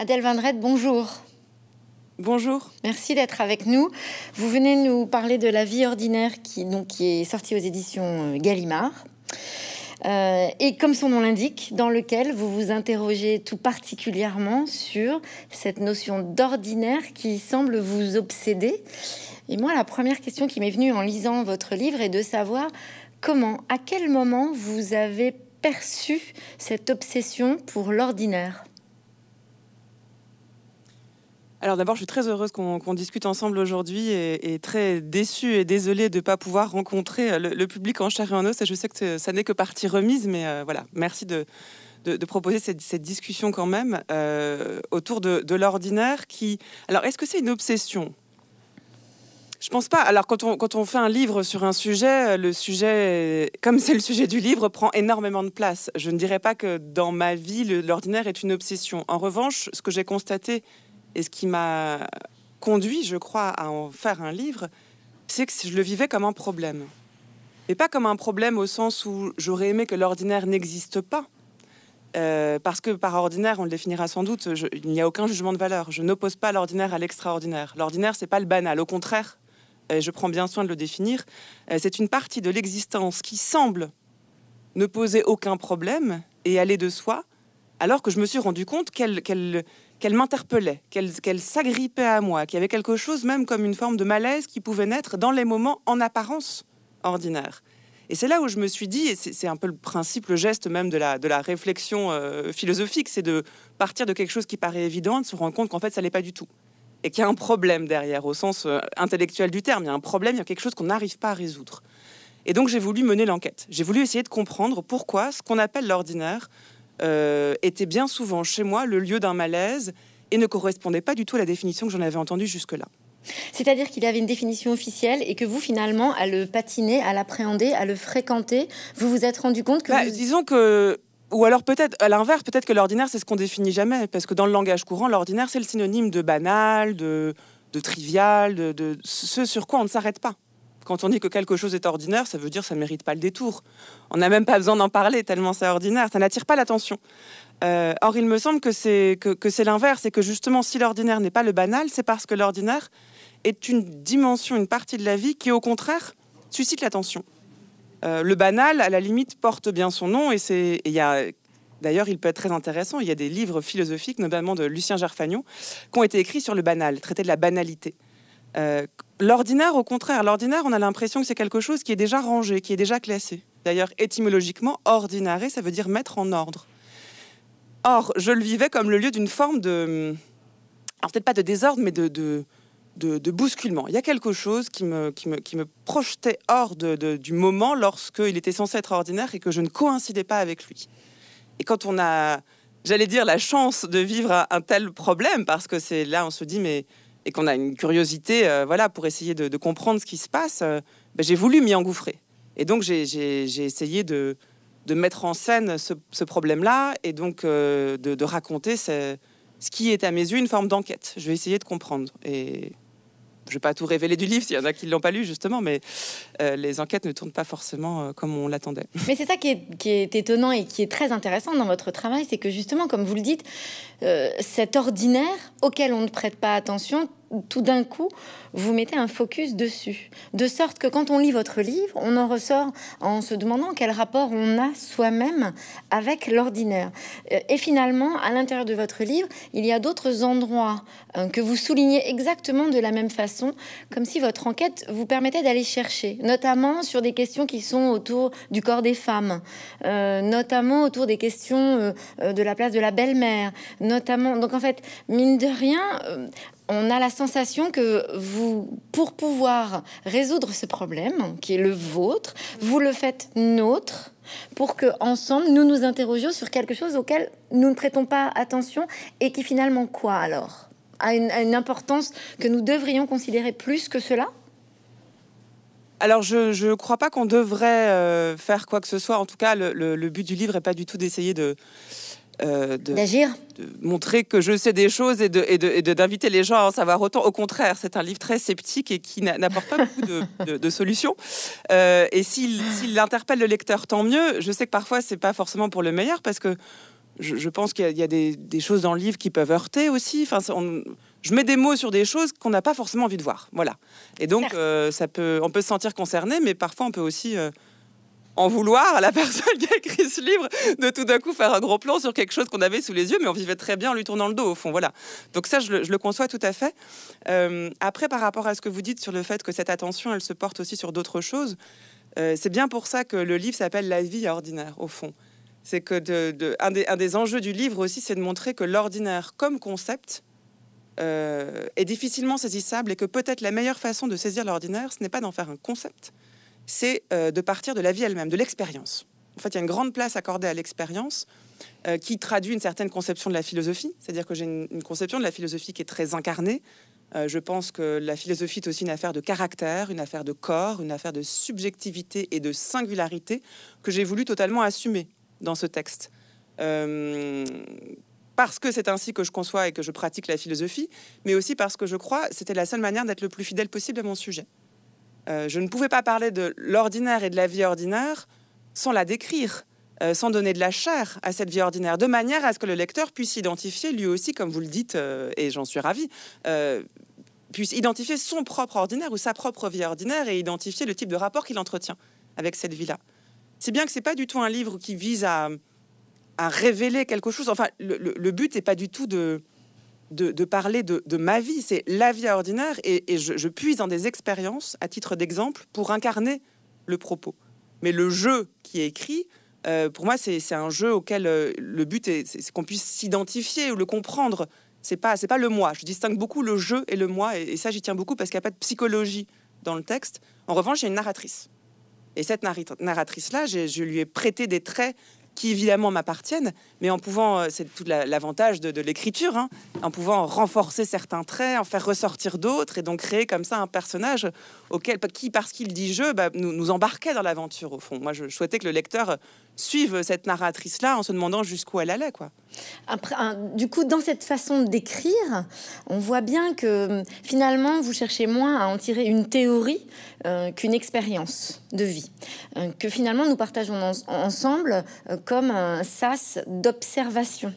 Adèle Vendrette, bonjour. Bonjour. Merci d'être avec nous. Vous venez nous parler de La vie ordinaire qui, donc, qui est sortie aux éditions euh, Gallimard. Euh, et comme son nom l'indique, dans lequel vous vous interrogez tout particulièrement sur cette notion d'ordinaire qui semble vous obséder. Et moi, la première question qui m'est venue en lisant votre livre est de savoir comment, à quel moment vous avez perçu cette obsession pour l'ordinaire alors d'abord, je suis très heureuse qu'on discute ensemble aujourd'hui et, très déçue et désolée de ne pas pouvoir rencontrer le, public en chair et en os. Et je sais que ça n'est que partie remise, mais euh, voilà, merci de, proposer cette, discussion quand même euh, autour de, de l'ordinaire qui... Alors, est-ce que c'est une obsession? Je pense pas. Alors, quand on, quand on fait un livre sur un sujet, le sujet, comme c'est le sujet du livre, prend énormément de place. Je ne dirais pas que dans ma vie, l'ordinaire est une obsession. En revanche, ce que j'ai constaté et ce qui m'a conduit, je crois, à en faire un livre, c'est que je le vivais comme un problème. Et pas comme un problème au sens où j'aurais aimé que l'ordinaire n'existe pas. Euh, parce que par ordinaire, on le définira sans doute, il n'y a aucun jugement de valeur. Je n'oppose pas l'ordinaire à l'extraordinaire. L'ordinaire, c'est pas le banal. Au contraire, je prends bien soin de le définir, euh, c'est une partie de l'existence qui semble ne poser aucun problème et aller de soi, alors que je me suis rendu compte qu'elle m'interpellait, qu'elle s'agrippait à moi, qu'il y avait quelque chose même comme une forme de malaise qui pouvait naître dans les moments en apparence ordinaires. Et c'est là où je me suis dit, et c'est un peu le principe, le geste même de la, de la réflexion euh, philosophique, c'est de partir de quelque chose qui paraît évident, de se rendre compte qu'en fait, ça n'est pas du tout. Et qu'il y a un problème derrière, au sens euh, intellectuel du terme. Il y a un problème, il y a quelque chose qu'on n'arrive pas à résoudre. Et donc, j'ai voulu mener l'enquête. J'ai voulu essayer de comprendre pourquoi ce qu'on appelle l'ordinaire euh, était bien souvent chez moi le lieu d'un malaise et ne correspondait pas du tout à la définition que j'en avais entendue jusque-là. C'est-à-dire qu'il avait une définition officielle et que vous, finalement, à le patiner, à l'appréhender, à le fréquenter, vous vous êtes rendu compte que... Bah, disons que... Ou alors peut-être, à l'inverse, peut-être que l'ordinaire, c'est ce qu'on définit jamais. Parce que dans le langage courant, l'ordinaire, c'est le synonyme de banal, de, de trivial, de, de ce sur quoi on ne s'arrête pas. Quand on dit que quelque chose est ordinaire, ça veut dire que ça ne mérite pas le détour. On n'a même pas besoin d'en parler tellement c'est ordinaire. Ça n'attire pas l'attention. Euh, or, il me semble que c'est que, c'est l'inverse, et que justement, si l'ordinaire n'est pas le banal, c'est parce que l'ordinaire est une dimension, une partie de la vie qui, au contraire, suscite l'attention. Euh, le banal, à la limite, porte bien son nom, et c'est il y a D'ailleurs, il peut être très intéressant. Il y a des livres philosophiques, notamment de Lucien Gerfagnon, qui ont été écrits sur le banal, traité de la banalité. Euh, l'ordinaire, au contraire, l'ordinaire, on a l'impression que c'est quelque chose qui est déjà rangé, qui est déjà classé. D'ailleurs, étymologiquement, ordinare, ça veut dire mettre en ordre. Or, je le vivais comme le lieu d'une forme de, alors peut-être pas de désordre, mais de, de, bousculement. Il y a quelque chose qui me, qui me, projetait hors du moment lorsqu'il était censé être ordinaire et que je ne coïncidais pas avec lui. Et quand on a, j'allais dire, la chance de vivre un tel problème, parce que c'est là, on se dit, mais et qu'on a une curiosité euh, voilà, pour essayer de, comprendre ce qui se passe, euh, ben, j'ai voulu m'y engouffrer. Et donc, j'ai essayé de, mettre en scène ce, problème-là et donc euh, de, raconter ce, qui est à mes yeux une forme d'enquête. Je vais essayer de comprendre. Et je ne vais pas tout révéler du livre s'il y en a qui ne l'ont pas lu, justement, mais les enquêtes ne tournent pas forcément comme on l'attendait. Mais c'est ça qui est, étonnant et qui est très intéressant dans votre travail, c'est que justement, comme vous le dites, cet ordinaire auquel on ne prête pas attention tout d'un coup, vous mettez un focus dessus. De sorte que quand on lit votre livre, on en ressort en se demandant quel rapport on a soi-même avec l'ordinaire. Euh, et finalement, à l'intérieur de votre livre, il y a d'autres endroits euh, que vous soulignez exactement de la même façon, comme si votre enquête vous permettait d'aller chercher, notamment sur des questions qui sont autour du corps des femmes, euh, notamment autour des questions de la place de la belle-mère, notamment. Donc en fait, mine de rien, on a la sensation que vous, pour pouvoir résoudre ce problème, qui est le vôtre, vous le faites nôtre pour que ensemble nous nous interrogions sur quelque chose auquel nous ne prêtons pas attention et qui finalement quoi alors? A une, importance que nous devrions considérer plus que cela? Alors, je ne crois pas qu'on devrait euh, faire quoi que ce soit. En tout cas, le, but du livre n'est pas du tout d'essayer de, euh, d'agir, de, montrer que je sais des choses et d'inviter les gens à en savoir autant. Au contraire, c'est un livre très sceptique et qui n'apporte pas beaucoup de, solutions. Euh, et s'il interpelle le lecteur, tant mieux. Je sais que parfois, c'est pas forcément pour le meilleur parce que je, pense qu'il y a, des, choses dans le livre qui peuvent heurter aussi. Enfin, je mets des mots sur des choses qu'on n'a pas forcément envie de voir. Voilà. Et donc, euh, ça peut, on peut se sentir concerné, mais parfois on peut aussi euh, en vouloir à la personne qui a écrit ce livre de tout d'un coup faire un gros plan sur quelque chose qu'on avait sous les yeux, mais on vivait très bien en lui tournant le dos au fond. Voilà. Donc ça, je le, conçois tout à fait. Euh, après, par rapport à ce que vous dites sur le fait que cette attention, elle se porte aussi sur d'autres choses, c'est bien pour ça que le livre s'appelle La vie ordinaire, au fond c'est que de, un, des, enjeux du livre aussi, c'est de montrer que l'ordinaire comme concept euh, est difficilement saisissable et que peut-être la meilleure façon de saisir l'ordinaire, ce n'est pas d'en faire un concept, c'est euh, de partir de la vie elle-même, de l'expérience. En fait, il y a une grande place accordée à l'expérience euh, qui traduit une certaine conception de la philosophie, c'est-à-dire que j'ai une, conception de la philosophie qui est très incarnée. je pense que la philosophie est aussi une affaire de caractère, une affaire de corps, une affaire de subjectivité et de singularité que j'ai voulu totalement assumer dans ce texte. Euh, parce que c'est ainsi que je conçois et que je pratique la philosophie, mais aussi parce que je crois c'était la seule manière d'être le plus fidèle possible à mon sujet. Euh, je ne pouvais pas parler de l'ordinaire et de la vie ordinaire sans la décrire, euh, sans donner de la chair à cette vie ordinaire, de manière à ce que le lecteur puisse identifier lui aussi, comme vous le dites, et j'en suis ravie, puisse identifier son propre ordinaire ou sa propre vie ordinaire et identifier le type de rapport qu'il entretient avec cette vie-là. C'est bien que c'est pas du tout un livre qui vise à, révéler quelque chose. Enfin, le, but n'est pas du tout de, de, parler de, ma vie, c'est la vie ordinaire et, je, puise dans des expériences, à titre d'exemple, pour incarner le propos. Mais le jeu qui est écrit, euh, pour moi, c'est un jeu auquel euh, le but est, qu'on puisse s'identifier ou le comprendre. C'est pas, c'est pas le moi. Je distingue beaucoup le jeu et le moi, et, ça, j'y tiens beaucoup parce qu'il n'y a pas de psychologie dans le texte. En revanche, a une narratrice. Et cette narratrice-là, je lui ai prêté des traits qui évidemment m'appartiennent, mais en pouvant, euh, c'est tout l'avantage de, l'écriture, hein, en pouvant renforcer certains traits, en faire ressortir d'autres, et donc créer comme ça un personnage auquel, qui, parce qu'il dit je, bah, nous, nous embarquait dans l'aventure au fond. Moi, je, souhaitais que le lecteur suive cette narratrice-là en se demandant jusqu'où elle allait, quoi. Après, du coup, dans cette façon d'écrire, on voit bien que finalement, vous cherchez moins à en tirer une théorie euh, qu'une expérience de vie, euh, que finalement nous partageons ensemble comme un sas d'observation.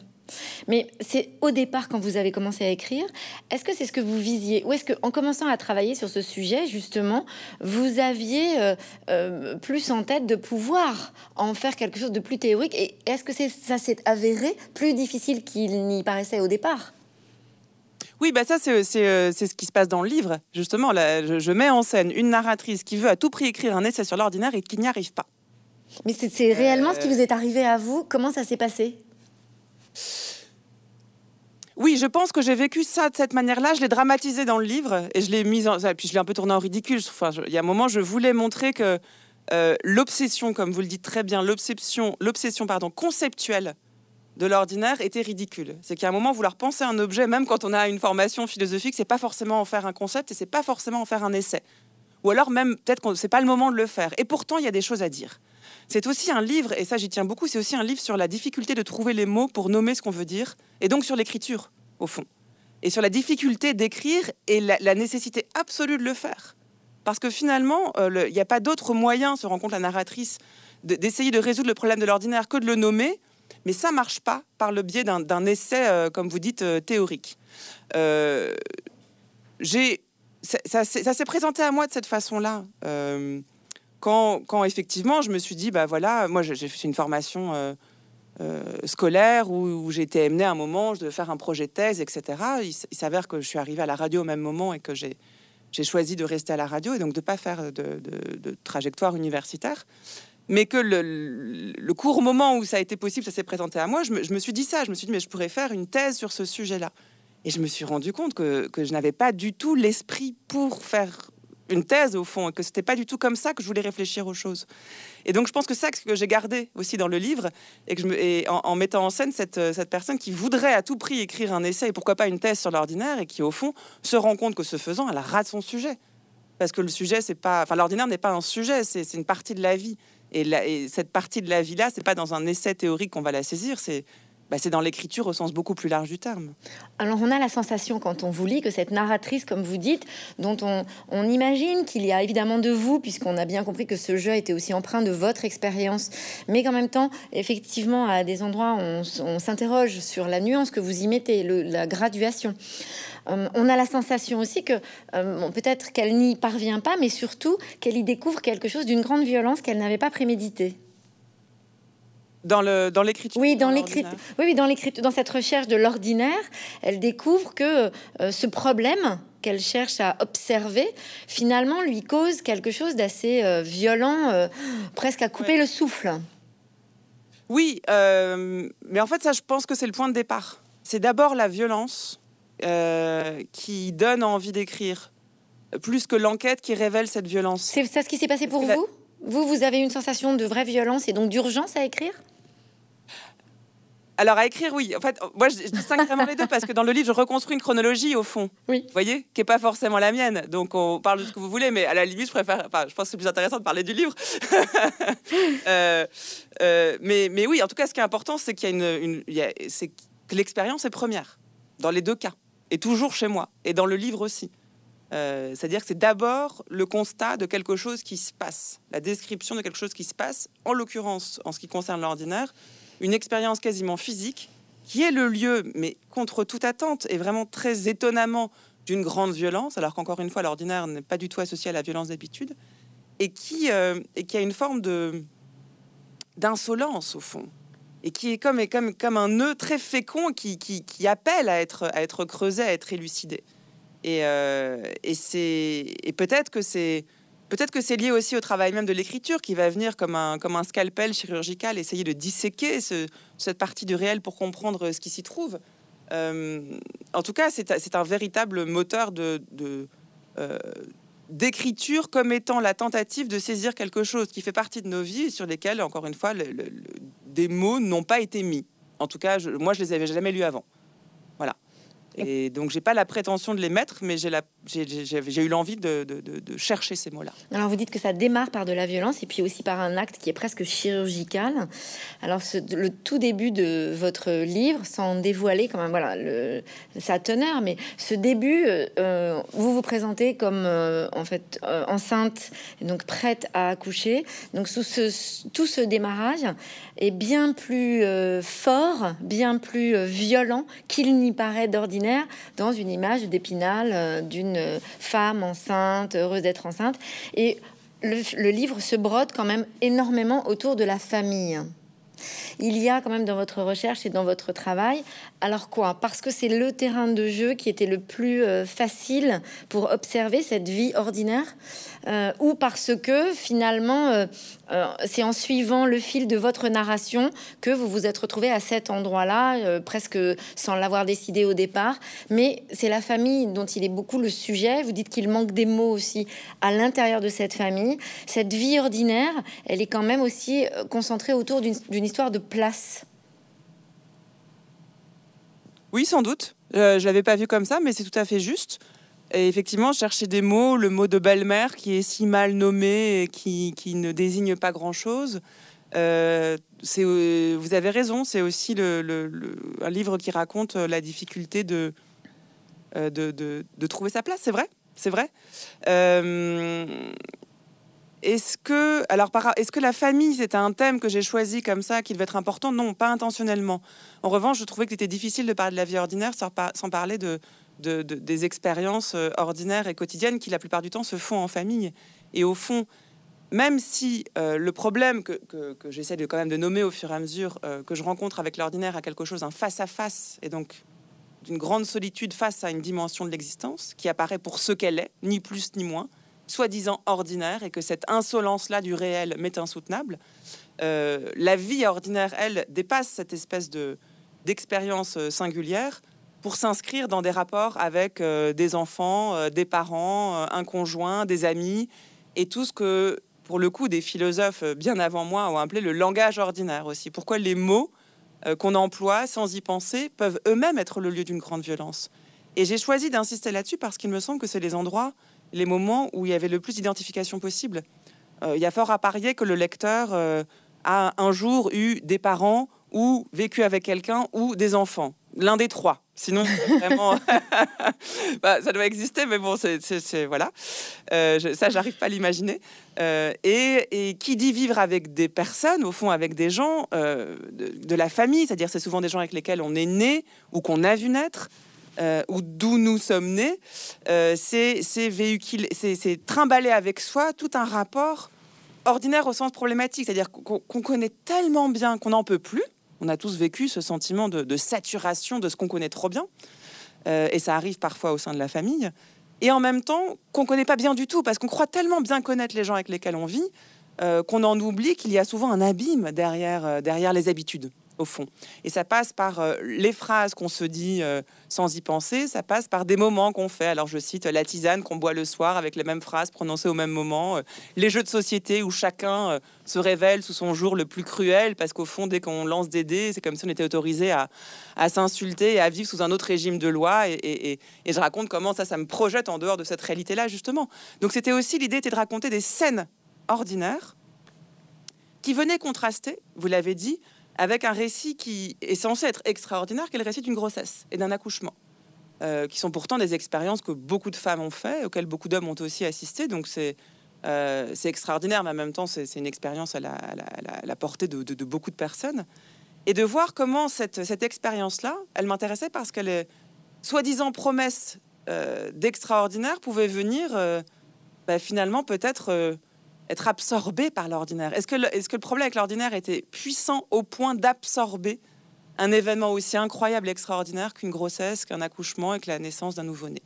Mais c'est au départ, quand vous avez commencé à écrire, est-ce que c'est ce que vous visiez Ou est-ce qu'en commençant à travailler sur ce sujet, justement, vous aviez euh, euh, plus en tête de pouvoir en faire quelque chose de plus théorique Et est-ce que ça s'est avéré plus difficile qu'il n'y paraissait au départ? Oui, bah ça, euh, c'est ce qui se passe dans le livre. Justement, là, je mets en scène une narratrice qui veut à tout prix écrire un essai sur l'ordinaire et qui n'y arrive pas. Mais c'est réellement ce qui vous est arrivé à vous? Comment ça s'est passé? Oui, je pense que j'ai vécu ça de cette manière-là. Je l'ai dramatisé dans le livre et je l'ai mis en... puis je l'ai un peu tourné en ridicule. Il y a un moment, je voulais montrer que euh, l'obsession, comme vous le dites très bien, l'obsession, pardon, conceptuelle de l'ordinaire était ridicule. C'est qu'à un moment, vouloir penser un objet, même quand on a une formation philosophique, c'est pas forcément en faire un concept et c'est pas forcément en faire un essai. Ou alors même peut-être que c'est pas le moment de le faire. Et pourtant, il y a des choses à dire. C'est aussi un livre, et ça j'y tiens beaucoup, c'est aussi un livre sur la difficulté de trouver les mots pour nommer ce qu'on veut dire, et donc sur l'écriture, au fond. Et sur la difficulté d'écrire et la, nécessité absolue de le faire. Parce que finalement, euh, il n'y a pas d'autre moyen, se rend compte la narratrice, d'essayer de, résoudre le problème de l'ordinaire que de le nommer, mais ça marche pas par le biais d'un essai, euh, comme vous dites, euh, théorique. ça s'est présenté à moi de cette façon-là quand, effectivement je me suis dit, bah voilà, moi j'ai fait une formation euh, euh, scolaire où, j'ai été amenée à un moment de faire un projet de thèse, etc. Il, s'avère que je suis arrivée à la radio au même moment et que j'ai choisi de rester à la radio et donc de ne pas faire de, trajectoire universitaire. Mais que le, court moment où ça a été possible, ça s'est présenté à moi, je me, je suis dit ça. Je me suis dit, mais je pourrais faire une thèse sur ce sujet-là. Et je me suis rendu compte que je n'avais pas du tout l'esprit pour faire une thèse au fond, et que c'était pas du tout comme ça que je voulais réfléchir aux choses. Et donc je pense que ça que j'ai gardé aussi dans le livre, et que je me, en, mettant en scène cette, euh, cette personne qui voudrait à tout prix écrire un essai, et pourquoi pas une thèse sur l'ordinaire, et qui au fond se rend compte que ce faisant, elle rate son sujet. Parce que le sujet, c'est pas, enfin l'ordinaire n'est pas un sujet, c'est une partie de la vie. Et, et cette partie de la vie là, c'est pas dans un essai théorique qu'on va la saisir, c'est bah, c'est dans l'écriture au sens beaucoup plus large du terme. Alors on a la sensation quand on vous lit que cette narratrice, comme vous dites, dont on, imagine qu'il y a évidemment de vous, puisqu'on a bien compris que ce jeu était aussi empreint de votre expérience, mais qu'en même temps, effectivement, à des endroits, on, on s'interroge sur la nuance que vous y mettez, la graduation. Euh, on a la sensation aussi que euh, peut-être qu'elle n'y parvient pas, mais surtout qu'elle y découvre quelque chose d'une grande violence qu'elle n'avait pas prémédité. Dans le dans l'écriture. Oui, dans l'écriture. Oui, dans l'écriture, dans cette recherche de l'ordinaire, elle découvre que euh, ce problème qu'elle cherche à observer, finalement, lui cause quelque chose d'assez euh, violent, euh, presque à couper le souffle. Oui, mais en fait, ça, je pense que c'est le point de départ. C'est d'abord la violence qui donne envie d'écrire, plus que l'enquête qui révèle cette violence. C'est ça ce qui s'est passé pour vous? Vous, vous avez une sensation de vraie violence et donc d'urgence à écrire? Alors à écrire, oui. En fait, moi je, distingue vraiment les deux parce que dans le livre, je reconstruis une chronologie au fond. Oui. Vous voyez, qui est pas forcément la mienne. Donc on parle de ce que vous voulez, mais à la limite, je préfère. Enfin, je pense que c'est plus intéressant de parler du livre. Euh, euh, mais, mais oui, en tout cas, ce qui est important, c'est qu'il y a une, c'est que l'expérience est première dans les deux cas, et toujours chez moi, et dans le livre aussi. Euh, c'est-à-dire que c'est d'abord le constat de quelque chose qui se passe, la description de quelque chose qui se passe, en l'occurrence en ce qui concerne l'ordinaire, une expérience quasiment physique, qui est le lieu, mais contre toute attente, et vraiment très étonnamment d'une grande violence, alors qu'encore une fois, l'ordinaire n'est pas du tout associé à la violence d'habitude, et qui, euh, a une forme de d'insolence au fond, et qui est comme, un nœud très fécond qui, appelle à être, à être creusé, à être élucidé. Et, euh, et peut-être que c'est Peut-être que c'est lié aussi au travail même de l'écriture qui va venir comme un, comme un scalpel chirurgical, essayer de disséquer cette partie du réel pour comprendre ce qui s'y trouve. Euh, en tout cas, c'est un véritable moteur euh, d'écriture comme étant la tentative de saisir quelque chose qui fait partie de nos vies et sur lesquelles, encore une fois, des mots n'ont pas été mis. En tout cas, moi, je les avais jamais lus avant. Et donc, j'ai pas la prétention de les mettre, mais j'ai eu l'envie de, chercher ces mots-là. Alors, vous dites que ça démarre par de la violence et puis aussi par un acte qui est presque chirurgical. Alors, le tout début de votre livre, sans dévoiler quand même voilà le, sa teneur, mais ce début, euh, vous vous présentez comme euh, en fait euh, enceinte donc prête à accoucher. Donc, sous ce, tout ce démarrage est bien plus fort, bien plus violent qu'il n'y paraît d'ordinaire dans une image d'épinal euh, d'une femme enceinte, heureuse d'être enceinte. Et le, livre se brode quand même énormément autour de la famille. Il y a quand même dans votre recherche et dans votre travail, alors quoi? Parce que c'est le terrain de jeu qui était le plus euh, facile pour observer cette vie ordinaire euh, ou parce que finalement, euh, c'est en suivant le fil de votre narration que vous vous êtes retrouvé à cet endroit-là, presque sans l'avoir décidé au départ. Mais c'est la famille dont il est beaucoup le sujet. Vous dites qu'il manque des mots aussi à l'intérieur de cette famille. Cette vie ordinaire, elle est quand même aussi concentrée autour d'une histoire de place. Oui, sans doute. je l'avais pas vu comme ça, mais c'est tout à fait juste. Et effectivement, chercher des mots, le mot de belle-mère qui est si mal nommé et qui, qui ne désigne pas grand-chose. Euh, euh, vous avez raison, c'est aussi le, un livre qui raconte la difficulté de, euh, de, de, trouver sa place, c'est vrai, c'est vrai. Est-ce que, alors, est-ce que la famille, c'était un thème que j'ai choisi comme ça, qui devait être important? Non, pas intentionnellement. En revanche, je trouvais qu'il était difficile de parler de la vie ordinaire sans, parler de, des expériences euh, ordinaires et quotidiennes qui, la plupart du temps, se font en famille. Et au fond, même si euh, le problème que, j'essaie de quand même de nommer au fur et à mesure euh, que je rencontre avec l'ordinaire a quelque chose un face à face et donc d'une grande solitude face à une dimension de l'existence qui apparaît pour ce qu'elle est, ni plus ni moins, soi-disant ordinaire, et que cette insolence-là du réel m'est insoutenable. la vie ordinaire, elle, dépasse cette espèce de d'expérience singulière pour s'inscrire dans des rapports avec euh, des enfants, euh, des parents, euh, un conjoint, des amis, et tout ce que, pour le coup, des philosophes bien avant moi ont appelé le langage ordinaire aussi. Pourquoi les mots qu'on emploie sans y penser peuvent eux-mêmes être le lieu d'une grande violence? Et j'ai choisi d'insister là-dessus parce qu'il me semble que c'est les endroits, les moments où il y avait le plus d'identification possible. il y a fort à parier que le lecteur a un jour eu des parents ou vécu avec quelqu'un, ou des enfants. L'un des trois. Sinon, vraiment, bah, ça doit exister, mais bon, c'est voilà. Euh, je, ça, j'arrive pas à l'imaginer. Euh, et, qui dit vivre avec des personnes, au fond, avec des gens euh, de, la famille, c'est-à-dire c'est souvent des gens avec lesquels on est né ou qu'on a vu naître. Ou d'où nous sommes nés, c'est véhiculer, c'est trimballer avec soi tout un rapport ordinaire au sens problématique, c'est-à-dire qu'on connaît tellement bien qu'on n'en peut plus, on a tous vécu ce sentiment de, saturation de ce qu'on connaît trop bien. Euh, et ça arrive parfois au sein de la famille. Et en même temps, qu'on connaît pas bien du tout, parce qu'on croit tellement bien connaître les gens avec lesquels on vit, euh, qu'on en oublie qu'il y a souvent un abîme derrière, euh, derrière les habitudes fond. Et ça passe par euh, les phrases qu'on se dit euh, sans y penser, ça passe par des moments qu'on fait. Alors je cite la tisane qu'on boit le soir avec les mêmes phrases prononcées au même moment, euh, les jeux de société où chacun se révèle sous son jour le plus cruel, parce qu'au fond, dès qu'on lance des dés, c'est comme si on était autorisé à, s'insulter et à vivre sous un autre régime de loi. Et, je raconte comment ça, ça me projette en dehors de cette réalité-là, justement. Donc c'était aussi l'idée de raconter des scènes ordinaires qui venaient contraster, vous l'avez dit, avec un récit qui est censé être extraordinaire, qui est le récit d'une grossesse et d'un accouchement, euh, qui sont pourtant des expériences que beaucoup de femmes ont fait, auxquelles beaucoup d'hommes ont aussi assisté. Donc c'est euh, extraordinaire, mais en même temps c'est une expérience à la, portée de, beaucoup de personnes. Et de voir comment cette, expérience-là, elle m'intéressait parce qu'elle est soi-disant promesse euh, d'extraordinaire pouvait venir bah, finalement peut-être être absorbé par l'ordinaire Est-ce que, le, problème avec l'ordinaire était puissant au point d'absorber un événement aussi incroyable et extraordinaire qu'une grossesse, qu'un accouchement et que la naissance d'un nouveau-né?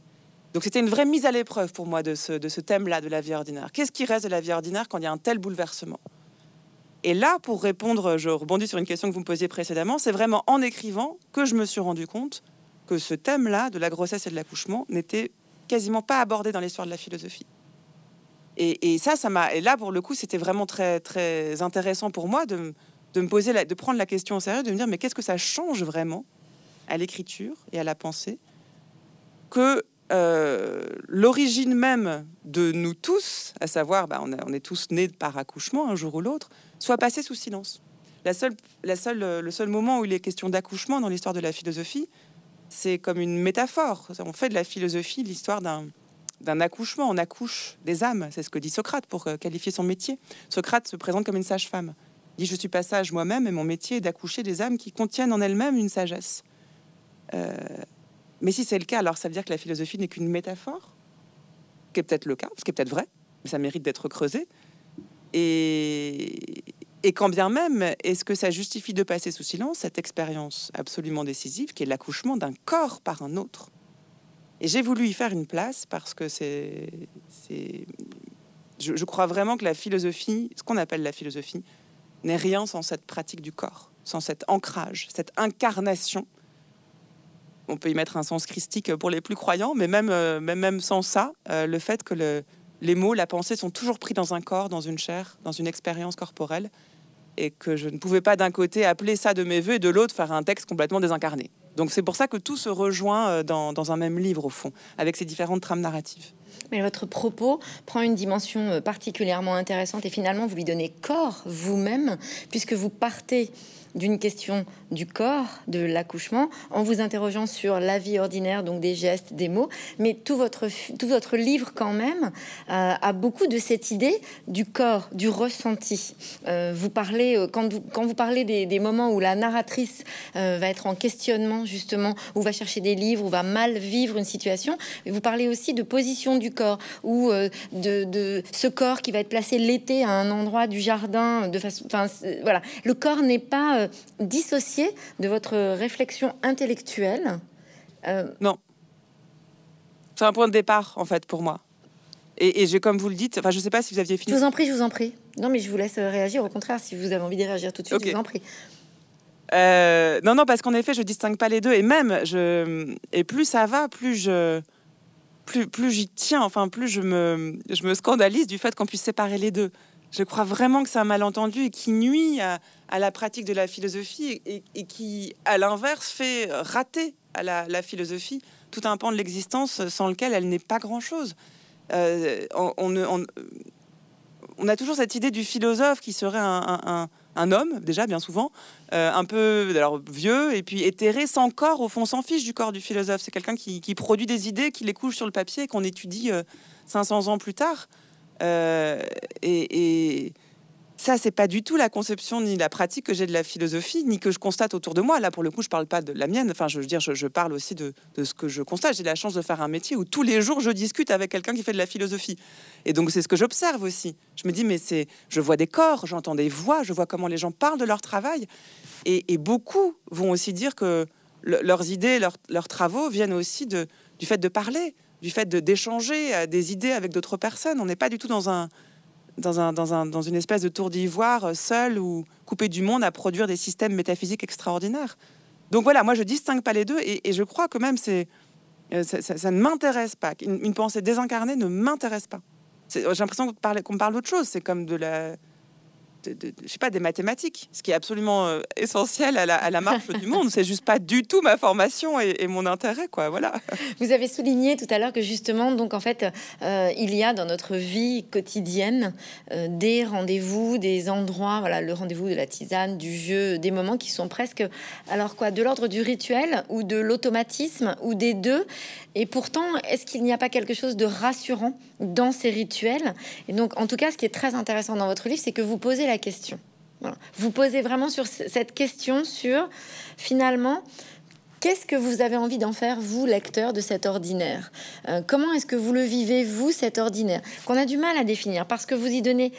Donc c'était une vraie mise à l'épreuve pour moi de ce thème-là de la vie ordinaire. Qu'est-ce qui reste de la vie ordinaire quand il y a un tel bouleversement? Et là, pour répondre, je rebondis sur une question que vous me posiez précédemment, c'est vraiment en écrivant que je me suis rendu compte que ce thème-là de la grossesse et de l'accouchement n'était quasiment pas abordé dans l'histoire de la philosophie. Et, ça, ça m'a. Et là, pour le coup, c'était vraiment très, très intéressant pour moi de, de me poser, de prendre la question au sérieux, de me dire mais qu'est-ce que ça change vraiment à l'écriture et à la pensée que euh, l'origine même de nous tous, à savoir, bah, on, est tous nés par accouchement un jour ou l'autre, soit passé sous silence. La seule, la seule, le seul moment où il est question d'accouchement dans l'histoire de la philosophie, c'est comme une métaphore. On fait de la philosophie l'histoire d'un d'un accouchement. On accouche des âmes, c'est ce que dit Socrate pour euh, qualifier son métier. Socrate se présente comme une sage-femme. Il dit Je suis pas sage moi-même et mon métier est d'accoucher des âmes qui contiennent en elles-mêmes une sagesse. Euh, mais si c'est le cas, alors ça veut dire que la philosophie n'est qu'une métaphore, qui est peut-être le cas, ce qui est peut-être vrai, mais ça mérite d'être creusé. Et quand bien même, est-ce que ça justifie de passer sous silence cette expérience absolument décisive qui est l'accouchement d'un corps par un autre? Et j'ai voulu y faire une place parce que c'est. Je, crois vraiment que la philosophie, ce qu'on appelle la philosophie, n'est rien sans cette pratique du corps, sans cet ancrage, cette incarnation. On peut y mettre un sens christique pour les plus croyants, mais même, euh, même, même sans ça, euh, le fait que le, les mots, la pensée sont toujours pris dans un corps, dans une chair, dans une expérience corporelle, et que je ne pouvais pas d'un côté appeler ça de mes voeux et de l'autre faire un texte complètement désincarné. Donc c'est pour ça que tout se rejoint euh, dans, un même livre, au fond, avec ces différentes trames narratives. Mais votre propos prend une dimension euh, particulièrement intéressante et finalement vous lui donnez corps vous-même, puisque vous partez d'une question du corps, de l'accouchement, en vous interrogeant sur la vie ordinaire, donc des gestes, des mots. Mais tout votre, tout votre livre, quand même, euh, a beaucoup de cette idée du corps, du ressenti. Euh, vous parlez, euh, quand, vous, quand vous parlez des, moments où la narratrice va être en questionnement, justement, ou va chercher des livres, ou va mal vivre une situation, vous parlez aussi de position du corps, ou de, de, ce corps qui va être placé l'été à un endroit du jardin, de façon. Enfin, voilà. Le corps n'est pas dissocié de votre réflexion intellectuelle euh, Non. C'est un point de départ, en fait, pour moi. Et, et je, comme vous le dites, enfin, je ne sais pas si vous aviez fini. Je vous en prie, je vous en prie. Non, mais je vous laisse réagir. Au contraire, si vous avez envie de réagir tout de suite, je vous en prie. Euh, non, non, parce qu'en effet, je distingue pas les deux. Et même, je, et plus ça va, plus je, plus, plus j'y tiens. Enfin, plus je me, je me scandalise du fait qu'on puisse séparer les deux. Je crois vraiment que c'est un malentendu et qui nuit à, la pratique de la philosophie et, qui, à l'inverse, fait rater à la, philosophie tout un pan de l'existence sans lequel elle n'est pas grand-chose. Euh, on, a toujours cette idée du philosophe qui serait un, homme déjà bien souvent, euh, un peu alors vieux et puis éthéré, sans corps au fond, s'en fiche du corps du philosophe. C'est quelqu'un qui, produit des idées, qui les couche sur le papier et qu'on étudie 500 ans plus tard. Et ça, c'est pas du tout la conception ni la pratique que j'ai de la philosophie, ni que je constate autour de moi. Là, pour le coup, je parle pas de la mienne. Enfin, je veux dire, je, parle aussi de, ce que je constate. J'ai la chance de faire un métier où tous les jours, je discute avec quelqu'un qui fait de la philosophie. Et donc, c'est ce que j'observe aussi. Je me dis, mais c'est, je vois des corps, j'entends des voix, je vois comment les gens parlent de leur travail. Et, beaucoup vont aussi dire que leurs idées, leurs, travaux viennent aussi du fait de parler, du fait d'échanger euh, des idées avec d'autres personnes. On n'est pas du tout dans un dans, un, dans, un, dans une espèce de tour d'ivoire, euh, seul ou coupé du monde, à produire des systèmes métaphysiques extraordinaires. Donc voilà, moi je distingue pas les deux et, je crois que même c'est, euh, ça, ne m'intéresse pas. Une, une, pensée désincarnée ne m'intéresse pas. J'ai l'impression qu'on me parle d'autre chose. C'est comme de la, je sais pas, des mathématiques, ce qui est absolument euh, essentiel à la, marche du monde. C'est juste pas du tout ma formation et, mon intérêt, quoi. Voilà. Vous avez souligné tout à l'heure que justement, donc en fait, euh, il y a dans notre vie quotidienne euh, des rendez-vous, des endroits, voilà, le rendez-vous de la tisane, du jeu, des moments qui sont presque, alors quoi, de l'ordre du rituel ou de l'automatisme ou des deux. Et pourtant, est-ce qu'il n'y a pas quelque chose de rassurant dans ces rituels? Et donc, en tout cas, ce qui est très intéressant dans votre livre, c'est que vous posez la question. Vous posez vraiment sur cette question sur finalement Qu'est-ce que vous avez envie d'en faire, vous, lecteur de cet ordinaire? Euh, Comment est-ce que vous le vivez, vous, cet ordinaire? Qu'on a du mal à définir parce que vous y donnez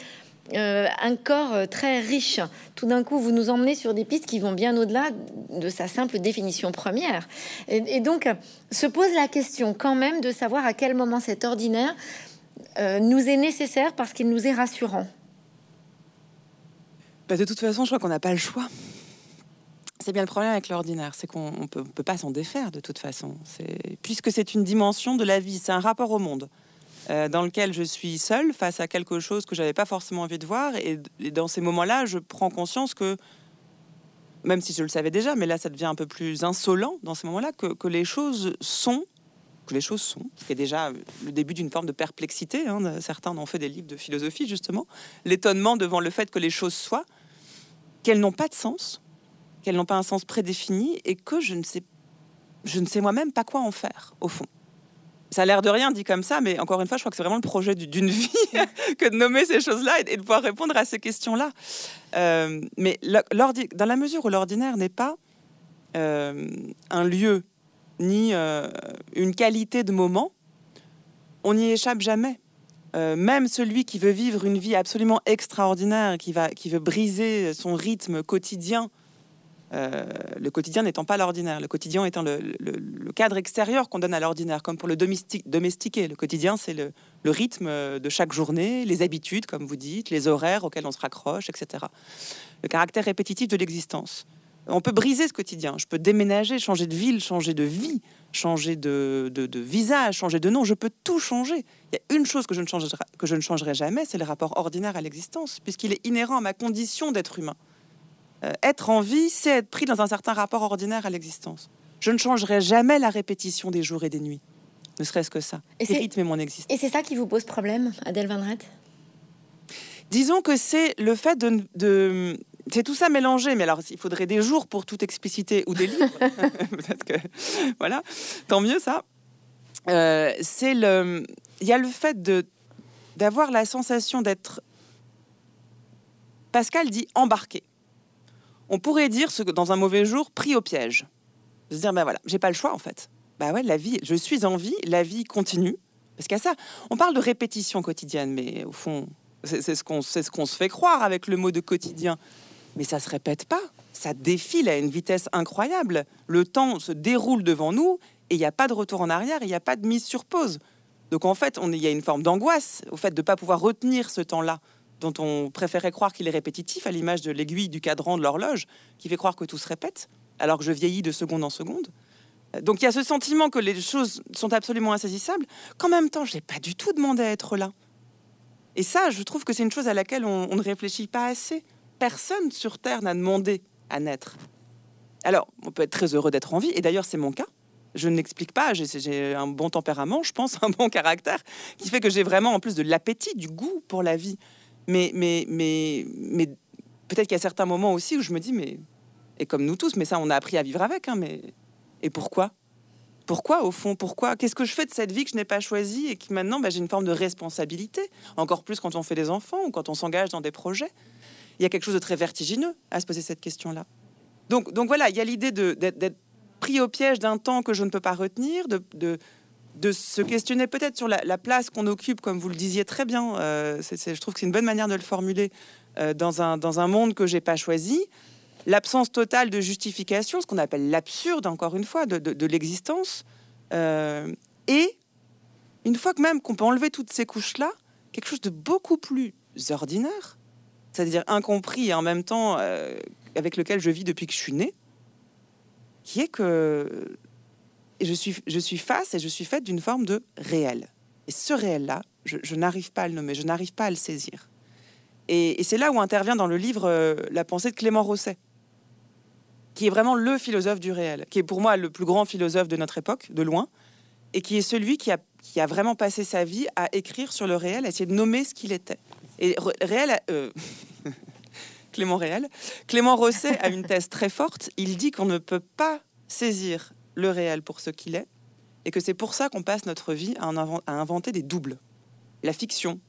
euh, un corps euh, très riche. Tout d'un coup, vous nous emmenez sur des pistes qui vont bien au-delà de sa simple définition première. Et, donc, se pose la question quand même de savoir à quel moment cet ordinaire nous est nécessaire parce qu'il nous est rassurant. Bah, de toute façon, je crois qu'on n'a pas le choix. C'est bien le problème avec l'ordinaire, c'est qu'on ne peut, pas s'en défaire de toute façon. Puisque c'est une dimension de la vie, c'est un rapport au monde euh, dans lequel je suis seule face à quelque chose que j'avais pas forcément envie de voir. Et, dans ces moments-là, je prends conscience que, même si je le savais déjà, mais là ça devient un peu plus insolent dans ces moments-là, que, les choses sont que les choses sont, ce qui est déjà le début d'une forme de perplexité. Hein. Certains en ont fait des livres de philosophie, justement. L'étonnement devant le fait que les choses soient qu'elles n'ont pas de sens, qu'elles n'ont pas un sens prédéfini et que je ne sais, je ne sais moi-même pas quoi en faire, au fond. Ça a l'air de rien dit comme ça, mais encore une fois, je crois que c'est vraiment le projet d'une vie que de nommer ces choses-là et, de pouvoir répondre à ces questions-là. Euh, mais dans la mesure où l'ordinaire n'est pas euh, un lieu ni euh, une qualité de moment, on n'y échappe jamais. Euh, même celui qui veut vivre une vie absolument extraordinaire, qui, va, qui veut briser son rythme quotidien, euh, le quotidien n'étant pas l'ordinaire, le quotidien étant le, cadre extérieur qu'on donne à l'ordinaire, comme pour le domestiquer. Le quotidien, c'est le, rythme de chaque journée, les habitudes, comme vous dites, les horaires auxquels on se raccroche, etc. Le caractère répétitif de l'existence. On peut briser ce quotidien. Je peux déménager, changer de ville, changer de vie, changer de, visage, changer de nom. Je peux tout changer. Il y a une chose que je ne changerai, que je ne changerai jamais, c'est le rapport ordinaire à l'existence, puisqu'il est inhérent à ma condition d'être humain. Euh, être en vie, c'est être pris dans un certain rapport ordinaire à l'existence. Je ne changerai jamais la répétition des jours et des nuits, ne serait-ce que ça. Et c'est rythme mon existence. Et c'est ça qui vous pose problème, Adèle Van Disons que c'est le fait de, c'est tout ça mélangé, mais alors il faudrait des jours pour tout expliciter ou des livres. Peut-être que voilà, tant mieux ça. Euh, c'est le, il y a le fait de d'avoir la sensation d'être. Pascal dit embarqué. On pourrait dire ce que dans un mauvais jour pris au piège. De se dire ben voilà, j'ai pas le choix en fait. Bah ouais, la vie, je suis en vie, la vie continue. Parce qu'à ça, on parle de répétition quotidienne, mais au fond, c'est ce qu'on ce qu'on se fait croire avec le mot de quotidien mais ça se répète pas. Ça défile à une vitesse incroyable. Le temps se déroule devant nous et il n'y a pas de retour en arrière, il n'y a pas de mise sur pause. Donc en fait, il y a une forme d'angoisse au fait de ne pas pouvoir retenir ce temps-là, dont on préférait croire qu'il est répétitif, à l'image de l'aiguille du cadran de l'horloge, qui fait croire que tout se répète, alors que je vieillis de seconde en seconde. Donc il y a ce sentiment que les choses sont absolument insaisissables, qu'en même temps, je n'ai pas du tout demandé à être là. Et ça, je trouve que c'est une chose à laquelle on ne réfléchit pas assez personne sur Terre n'a demandé à naître. Alors, on peut être très heureux d'être en vie, et d'ailleurs c'est mon cas. Je n'explique pas, j'ai un bon tempérament, je pense, un bon caractère, qui fait que j'ai vraiment en plus de l'appétit, du goût pour la vie. Mais, mais, mais, mais peut-être qu'il y a certains moments aussi où je me dis, mais, et comme nous tous, mais ça, on a appris à vivre avec, hein, mais, et pourquoi? Pourquoi, au fond Pourquoi? Qu'est-ce que je fais de cette vie que je n'ai pas choisie et qui maintenant, bah, j'ai une forme de responsabilité Encore plus quand on fait des enfants ou quand on s'engage dans des projets? Il y a quelque chose de très vertigineux à se poser cette question-là. Donc, donc voilà, il y a l'idée d'être pris au piège d'un temps que je ne peux pas retenir, de, se questionner peut-être sur la, place qu'on occupe, comme vous le disiez très bien. Euh, je trouve que c'est une bonne manière de le formuler euh, dans, un, monde que j'ai pas choisi l'absence totale de justification, ce qu'on appelle l'absurde, encore une fois, de, l'existence. Euh, et une fois que même qu'on peut enlever toutes ces couches-là, quelque chose de beaucoup plus ordinaire, c'est-à-dire incompris et en même temps avec lequel je vis depuis que je suis née, qui est que je suis, face et je suis faite d'une forme de réel. Et ce réel-là, je, n'arrive pas à le nommer, je n'arrive pas à le saisir. Et, c'est là où intervient dans le livre euh, la pensée de Clément Rosset, qui est vraiment le philosophe du réel, qui est pour moi le plus grand philosophe de notre époque, de loin, et qui est celui qui a, qui a vraiment passé sa vie à écrire sur le réel, à essayer de nommer ce qu'il était. Et réel, euh, Clément Réel, Clément Rosset a une thèse très forte. Il dit qu'on ne peut pas saisir le réel pour ce qu'il est, et que c'est pour ça qu'on passe notre vie à, à, inventer des doubles, la fiction,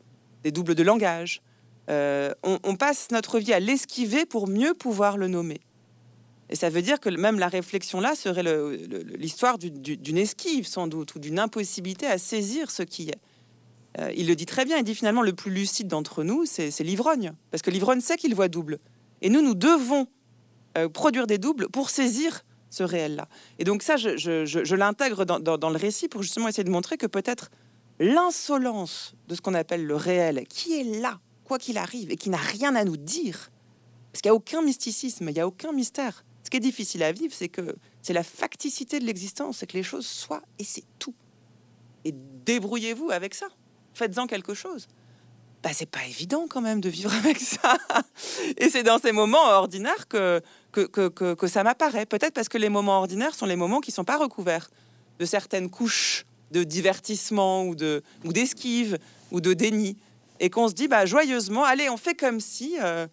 des doubles de langage. Euh, on, on passe notre vie à l'esquiver pour mieux pouvoir le nommer. Et ça veut dire que même la réflexion là serait l'histoire d'une esquive sans doute, ou d'une impossibilité à saisir ce qui est. Euh, il le dit très bien, il dit finalement le plus lucide d'entre nous, c'est l'ivrogne. Parce que l'ivrogne sait qu'il voit double. Et nous, nous devons euh, produire des doubles pour saisir ce réel-là. Et donc ça, je, l'intègre dans, dans, le récit pour justement essayer de montrer que peut-être l'insolence de ce qu'on appelle le réel, qui est là, quoi qu'il arrive, et qui n'a rien à nous dire, parce qu'il n'y a aucun mysticisme, il n'y a aucun mystère. Ce qui est difficile à vivre, c'est que c'est la facticité de l'existence, c'est que les choses soient et c'est tout. Et débrouillez-vous avec ça. Faites-en quelque chose. Bah, c'est pas évident quand même de vivre avec ça. Et c'est dans ces moments ordinaires que, que, que, que, ça m'apparaît. Peut-être parce que les moments ordinaires sont les moments qui sont pas recouverts de certaines couches de divertissement ou de ou d'esquive ou de déni. Et qu'on se dit bah, joyeusement, allez, on fait comme si. Euh,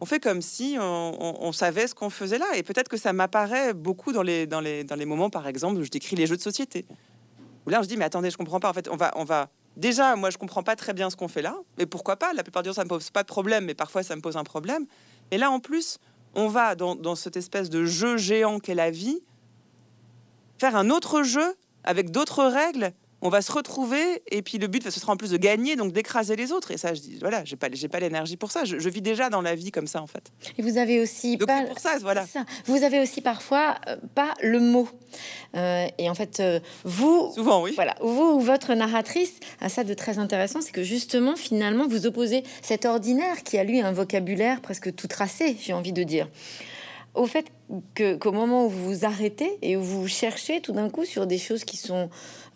on fait comme si on, savait ce qu'on faisait là. Et peut-être que ça m'apparaît beaucoup dans les, dans, les, dans les moments, par exemple, où je décris les jeux de société. Où là, je dis, mais attendez, je comprends pas. En fait, on va, on va. Déjà, moi, je comprends pas très bien ce qu'on fait là. Mais pourquoi pas? La plupart du temps, ça me pose pas de problème, mais parfois, ça me pose un problème. Et là, en plus, on va dans, dans cette espèce de jeu géant qu'est la vie, faire un autre jeu avec d'autres règles on va se retrouver et puis le but ce sera en plus de gagner donc d'écraser les autres. Et ça je dis voilà j'ai pas j'ai pas l'énergie pour ça. Je, vis déjà dans la vie comme ça en fait. Et vous avez aussi pas pour ça voilà. Vous avez aussi parfois euh, pas le mot. Euh, et en fait euh, vous souvent oui. voilà vous votre narratrice a ça de très intéressant c'est que justement finalement vous opposez cet ordinaire qui a lui un vocabulaire presque tout tracé j'ai envie de dire au fait qu'au moment où vous vous arrêtez et où vous cherchez tout d'un coup sur des choses qui sont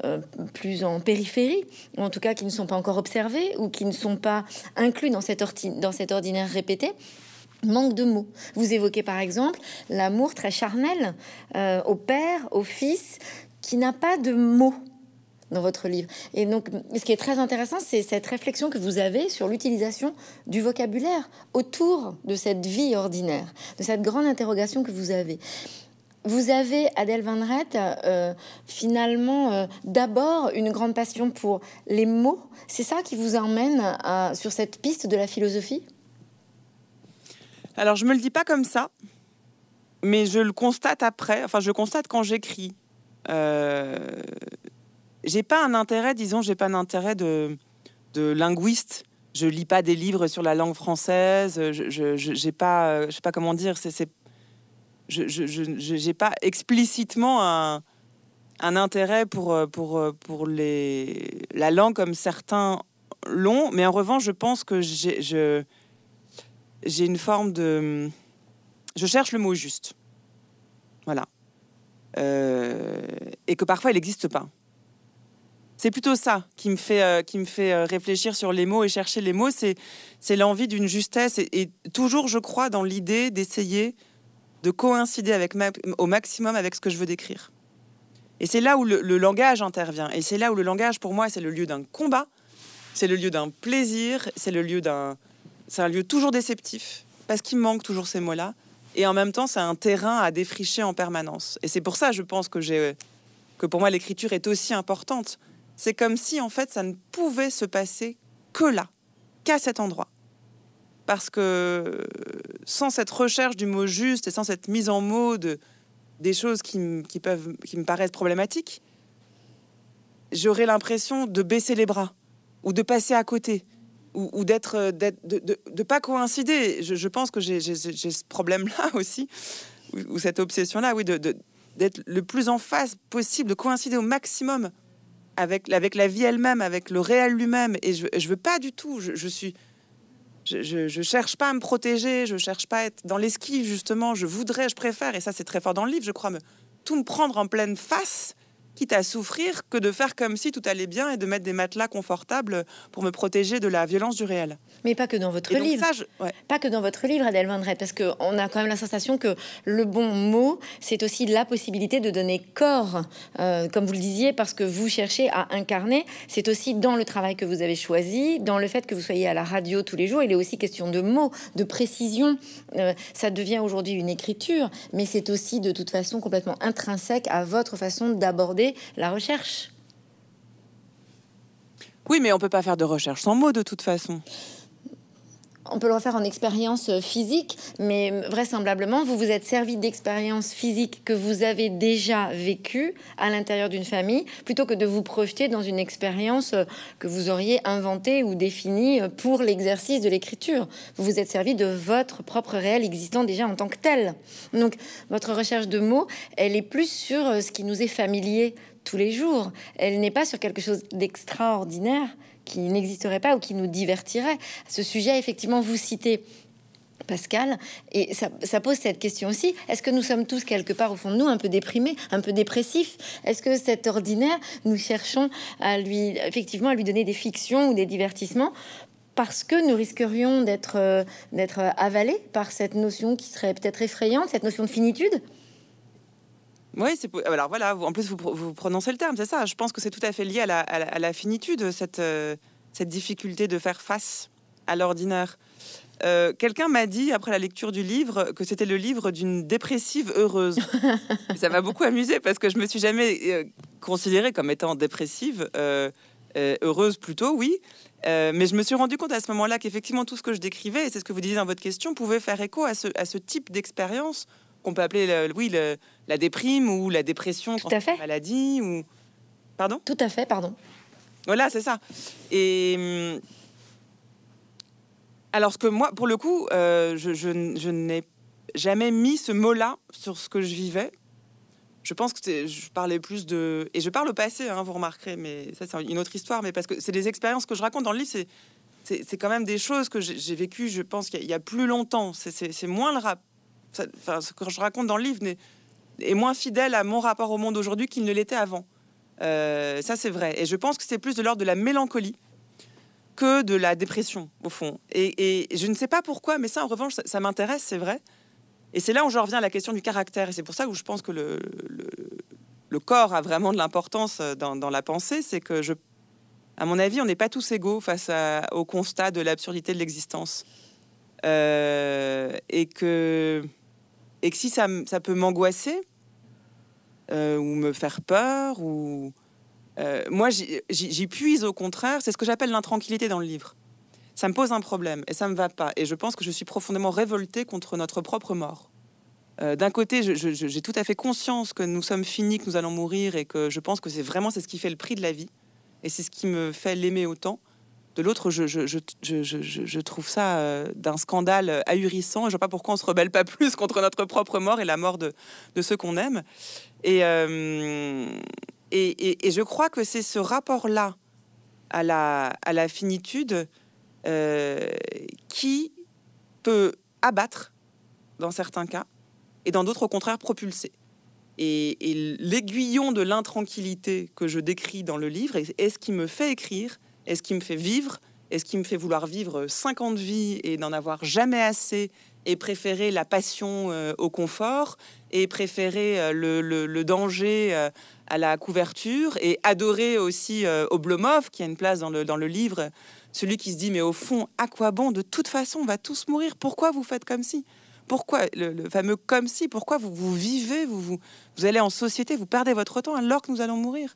euh, plus en périphérie, ou en tout cas qui ne sont pas encore observées ou qui ne sont pas inclus dans cet, ordinaire répété, manque de mots. Vous évoquez par exemple l'amour très charnel euh, au père, au fils, qui n'a pas de mots dans votre livre. Et donc, ce qui est très intéressant, c'est cette réflexion que vous avez sur l'utilisation du vocabulaire autour de cette vie ordinaire, de cette grande interrogation que vous avez. Vous avez, Adèle Van Rett, euh, finalement, euh, d'abord une grande passion pour les mots. C'est ça qui vous emmène sur cette piste de la philosophie? Alors, je me le dis pas comme ça, mais je le constate après. Enfin, je constate quand j'écris. Euh, j'ai pas un intérêt, disons, j'ai pas un intérêt de, linguiste. Je lis pas des livres sur la langue française. Je, j'ai pas, euh, je sais pas comment dire. C'est, je, j'ai pas explicitement un, un intérêt pour, euh, pour, euh, pour les, la langue comme certains l'ont. Mais en revanche, je pense que j'ai, j'ai une forme de, je cherche le mot juste. Voilà. et que parfois il n'existe pas. C'est plutôt ça qui me fait, euh, euh, réfléchir sur les mots et chercher les mots. C'est, l'envie d'une justesse et, toujours, je crois, dans l'idée d'essayer de coïncider au maximum avec ce que je veux décrire. Et c'est là où le, langage intervient. Et c'est là où le langage, pour moi, c'est le lieu d'un combat, c'est le lieu d'un plaisir, c'est le lieu d'un, c'est un lieu toujours déceptif. parce qu'il manque toujours ces mots-là. Et en même temps, c'est un terrain à défricher en permanence. Et c'est pour ça, je pense que pour moi l'écriture est aussi importante. C'est comme si en fait ça ne pouvait se passer que là, qu'à cet endroit. Parce que sans cette recherche du mot juste et sans cette mise en mots de des choses qui, qui peuvent qui me paraissent problématiques, j'aurais l'impression de baisser les bras ou de passer à côté ou, d'être de, de, pas coïncider. Je, pense que j'ai ce problème-là aussi, ou, cette obsession-là, oui, d'être le plus en face possible, de coïncider au maximum avec, la vie elle-même, avec le réel lui-même. Et je, je veux pas du tout. Je, suis. Je, je, cherche pas à me protéger, je cherche pas à être dans l'esquive, justement. Je voudrais, je préfère, et ça c'est très fort dans le livre, je crois, me, tout me prendre en pleine face quitte à souffrir que de faire comme si tout allait bien et de mettre des matelas confortables pour me protéger de la violence du réel. Mais pas que dans votre livre. Pas que dans votre livre, Adèle Van parce qu'on a quand même la sensation que le bon mot, c'est aussi la possibilité de donner corps, euh, comme vous le disiez, parce que vous cherchez à incarner. C'est aussi dans le travail que vous avez choisi, dans le fait que vous soyez à la radio tous les jours. Il est aussi question de mots, de précision. Euh, ça devient aujourd'hui une écriture, mais c'est aussi de toute façon complètement intrinsèque à votre façon d'aborder la recherche. Oui, mais on peut pas faire de recherche sans mots de toute façon. On peut le refaire en expérience physique, mais vraisemblablement, vous vous êtes servi d'expériences physiques que vous avez déjà vécues à l'intérieur d'une famille, plutôt que de vous projeter dans une expérience que vous auriez inventée ou définie pour l'exercice de l'écriture. Vous vous êtes servi de votre propre réel existant déjà en tant que tel. Donc, votre recherche de mots, elle est plus sur ce qui nous est familier tous les jours. Elle n'est pas sur quelque chose d'extraordinaire qui n'existerait pas ou qui nous divertirait. ce sujet, effectivement, vous citez Pascal, et ça, pose cette question aussi. Est-ce que nous sommes tous quelque part au fond de nous un peu déprimés, un peu dépressifs? Est-ce que cet ordinaire, nous cherchons à lui, effectivement, à lui donner des fictions ou des divertissements parce que nous risquerions d'être euh, d'être avalés par cette notion qui serait peut-être effrayante, cette notion de finitude? Oui, c'est alors voilà. En plus, vous, vous prononcez le terme, c'est ça. Je pense que c'est tout à fait lié à la, à la, finitude, cette, euh, cette difficulté de faire face à l'ordinaire. Euh, quelqu'un m'a dit après la lecture du livre que c'était le livre d'une dépressive heureuse. ça m'a beaucoup amusé parce que je me suis jamais euh, considérée comme étant dépressive, heureuse plutôt, oui. mais je me suis rendu compte à ce moment-là qu'effectivement tout ce que je décrivais, et c'est ce que vous disiez dans votre question, pouvait faire écho à ce, à ce type d'expérience qu'on peut appeler, le, oui, la déprime ou la dépression, Tout à fait. maladie ou pardon? Tout à fait, pardon. Voilà, c'est ça. Et hum, alors ce que moi, pour le coup, euh, je, je, n'ai jamais mis ce mot-là sur ce que je vivais. Je pense que je parlais plus de et je parle au passé, hein, vous remarquerez, mais ça c'est une autre histoire. Mais parce que c'est des expériences que je raconte dans le livre, c'est c'est quand même des choses que j'ai vécues, je pense qu'il y, a plus longtemps. C'est moins le rap, enfin, ce que je raconte dans le livre est, moins fidèle à mon rapport au monde aujourd'hui qu'il ne l'était avant. Euh, ça, c'est vrai. Et je pense que c'est plus de l'ordre de la mélancolie que de la dépression, au fond. Et, je ne sais pas pourquoi, mais ça, en revanche, ça, m'intéresse, c'est vrai. Et c'est là où je reviens à la question du caractère. Et c'est pour ça que je pense que le, corps a vraiment de l'importance dans, la pensée. C'est que, à mon avis, on n'est pas tous égaux face au constat de l'absurdité de l'existence. Euh, et que et que si ça, peut m'angoisser euh, ou me faire peur, ou euh, moi j'y puise au contraire, c'est ce que j'appelle l'intranquillité dans le livre. Ça me pose un problème et ça me va pas. Et je pense que je suis profondément révoltée contre notre propre mort. Euh, d'un côté, j'ai tout à fait conscience que nous sommes finis, que nous allons mourir et que je pense que c'est vraiment c'est ce qui fait le prix de la vie et c'est ce qui me fait l'aimer autant. De l'autre, je, trouve ça euh, d'un scandale ahurissant. Je ne vois pas pourquoi on se rebelle pas plus contre notre propre mort et la mort de, ceux qu'on aime. Et, euh, et, je crois que c'est ce rapport-là à la, à la finitude euh, qui peut abattre dans certains cas et dans d'autres au contraire propulser. Et l'aiguillon de l'intranquillité que je décris dans le livre est ce qui me fait écrire est-ce qui me fait vivre? Est-ce qui me fait vouloir vivre 50 vies et n'en avoir jamais assez et préférer la passion euh, au confort et préférer euh, le, danger euh, à la couverture et adorer aussi Oblomov, qui a une place dans le, dans le livre, celui qui se dit mais au fond, à quoi bon? De toute façon, on va tous mourir. Pourquoi vous faites comme si pourquoi le, fameux comme si Pourquoi vous, vous vivez vous, vous, vous allez en société, vous perdez votre temps alors que nous allons mourir?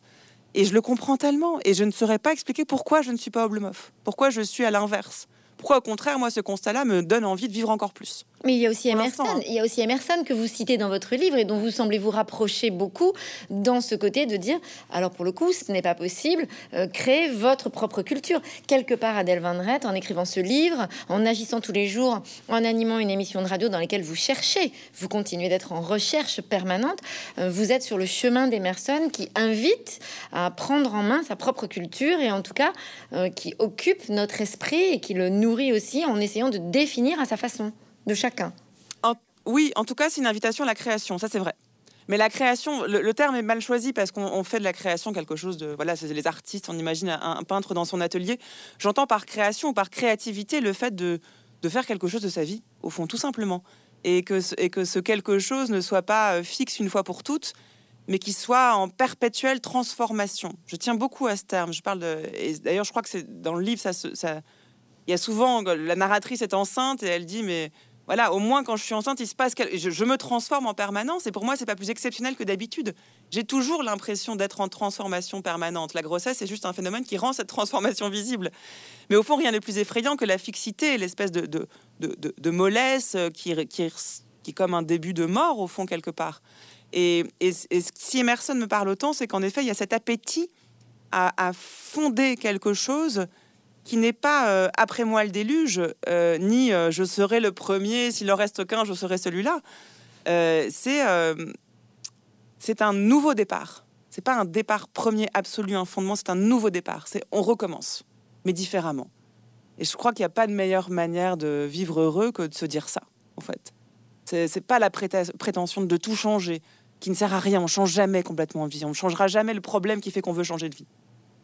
Et je le comprends tellement. Et je ne saurais pas expliquer pourquoi je ne suis pas Oblomov. Pourquoi je suis à l'inverse. Pourquoi au contraire, moi, ce constat-là me donne envie de vivre encore plus? Mais il y a aussi Emerson. Hein. Il y a aussi Emerson que vous citez dans votre livre et dont vous semblez vous rapprocher beaucoup dans ce côté de dire alors pour le coup, ce n'est pas possible, euh, créer votre propre culture. Quelque part, Adèle Van Rett, en écrivant ce livre, en agissant tous les jours, en animant une émission de radio dans laquelle vous cherchez, vous continuez d'être en recherche permanente, euh, vous êtes sur le chemin d'Emerson qui invite à prendre en main sa propre culture et en tout cas euh, qui occupe notre esprit et qui le nourrit aussi en essayant de définir à sa façon de chacun. oui, en tout cas, c'est une invitation à la création, ça c'est vrai. Mais la création, le, terme est mal choisi parce qu'on fait de la création quelque chose de. Voilà, c'est les artistes, on imagine un, peintre dans son atelier. J'entends par création ou par créativité le fait de, de, faire quelque chose de sa vie, au fond, tout simplement. Et que, et que ce quelque chose ne soit pas euh, fixe une fois pour toutes, mais qui soit en perpétuelle transformation. Je tiens beaucoup à ce terme. Je parle. D'ailleurs, je crois que c'est dans le livre, ça, ça, il y a souvent la narratrice est enceinte et elle dit mais voilà, au moins quand je suis enceinte, il se passe je, je me transforme en permanence et pour moi, c'est pas plus exceptionnel que d'habitude. J'ai toujours l'impression d'être en transformation permanente. La grossesse c'est juste un phénomène qui rend cette transformation visible. Mais au fond, rien n'est plus effrayant que la fixité, l'espèce de, de, de, mollesse qui, qui, qui est comme un début de mort, au fond, quelque part. Et, et, si Emerson me parle autant, c'est qu'en effet, il y a cet appétit à fonder quelque chose qui n'est pas euh, après moi le déluge, euh, ni euh, je serai le premier, s'il en reste qu'un, je serai celui-là. c'est c'est un nouveau départ. C'est pas un départ premier absolu, un fondement, c'est un nouveau départ. C'est on recommence, mais différemment. Et je crois qu'il n'y a pas de meilleure manière de vivre heureux que de se dire ça, en fait. C'est pas la prétention de tout changer qui ne sert à rien. On change jamais complètement de vie. On ne changera jamais le problème qui fait qu'on veut changer de vie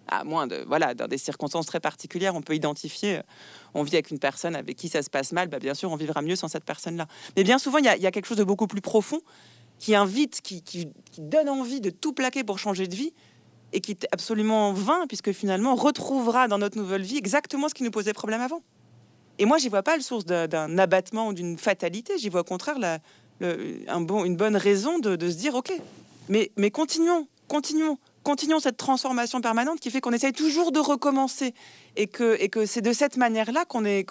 à moins de voilà dans des circonstances très particulières, on peut identifier. Euh, on vit avec une personne avec qui ça se passe mal, bah bien sûr, on vivra mieux sans cette personne-là. Mais bien souvent, il y, a, quelque chose de beaucoup plus profond qui invite, qui, donne envie de tout plaquer pour changer de vie et qui est absolument vain puisque finalement on retrouvera dans notre nouvelle vie exactement ce qui nous posait problème avant. Et moi, j'y vois pas le source d'un abattement ou d'une fatalité. J'y vois au contraire un bon, une bonne raison de, se dire ok, mais continuons, continuons continuons cette transformation permanente qui fait qu'on essaye toujours de recommencer et que, c'est de cette manière-là qu'on est,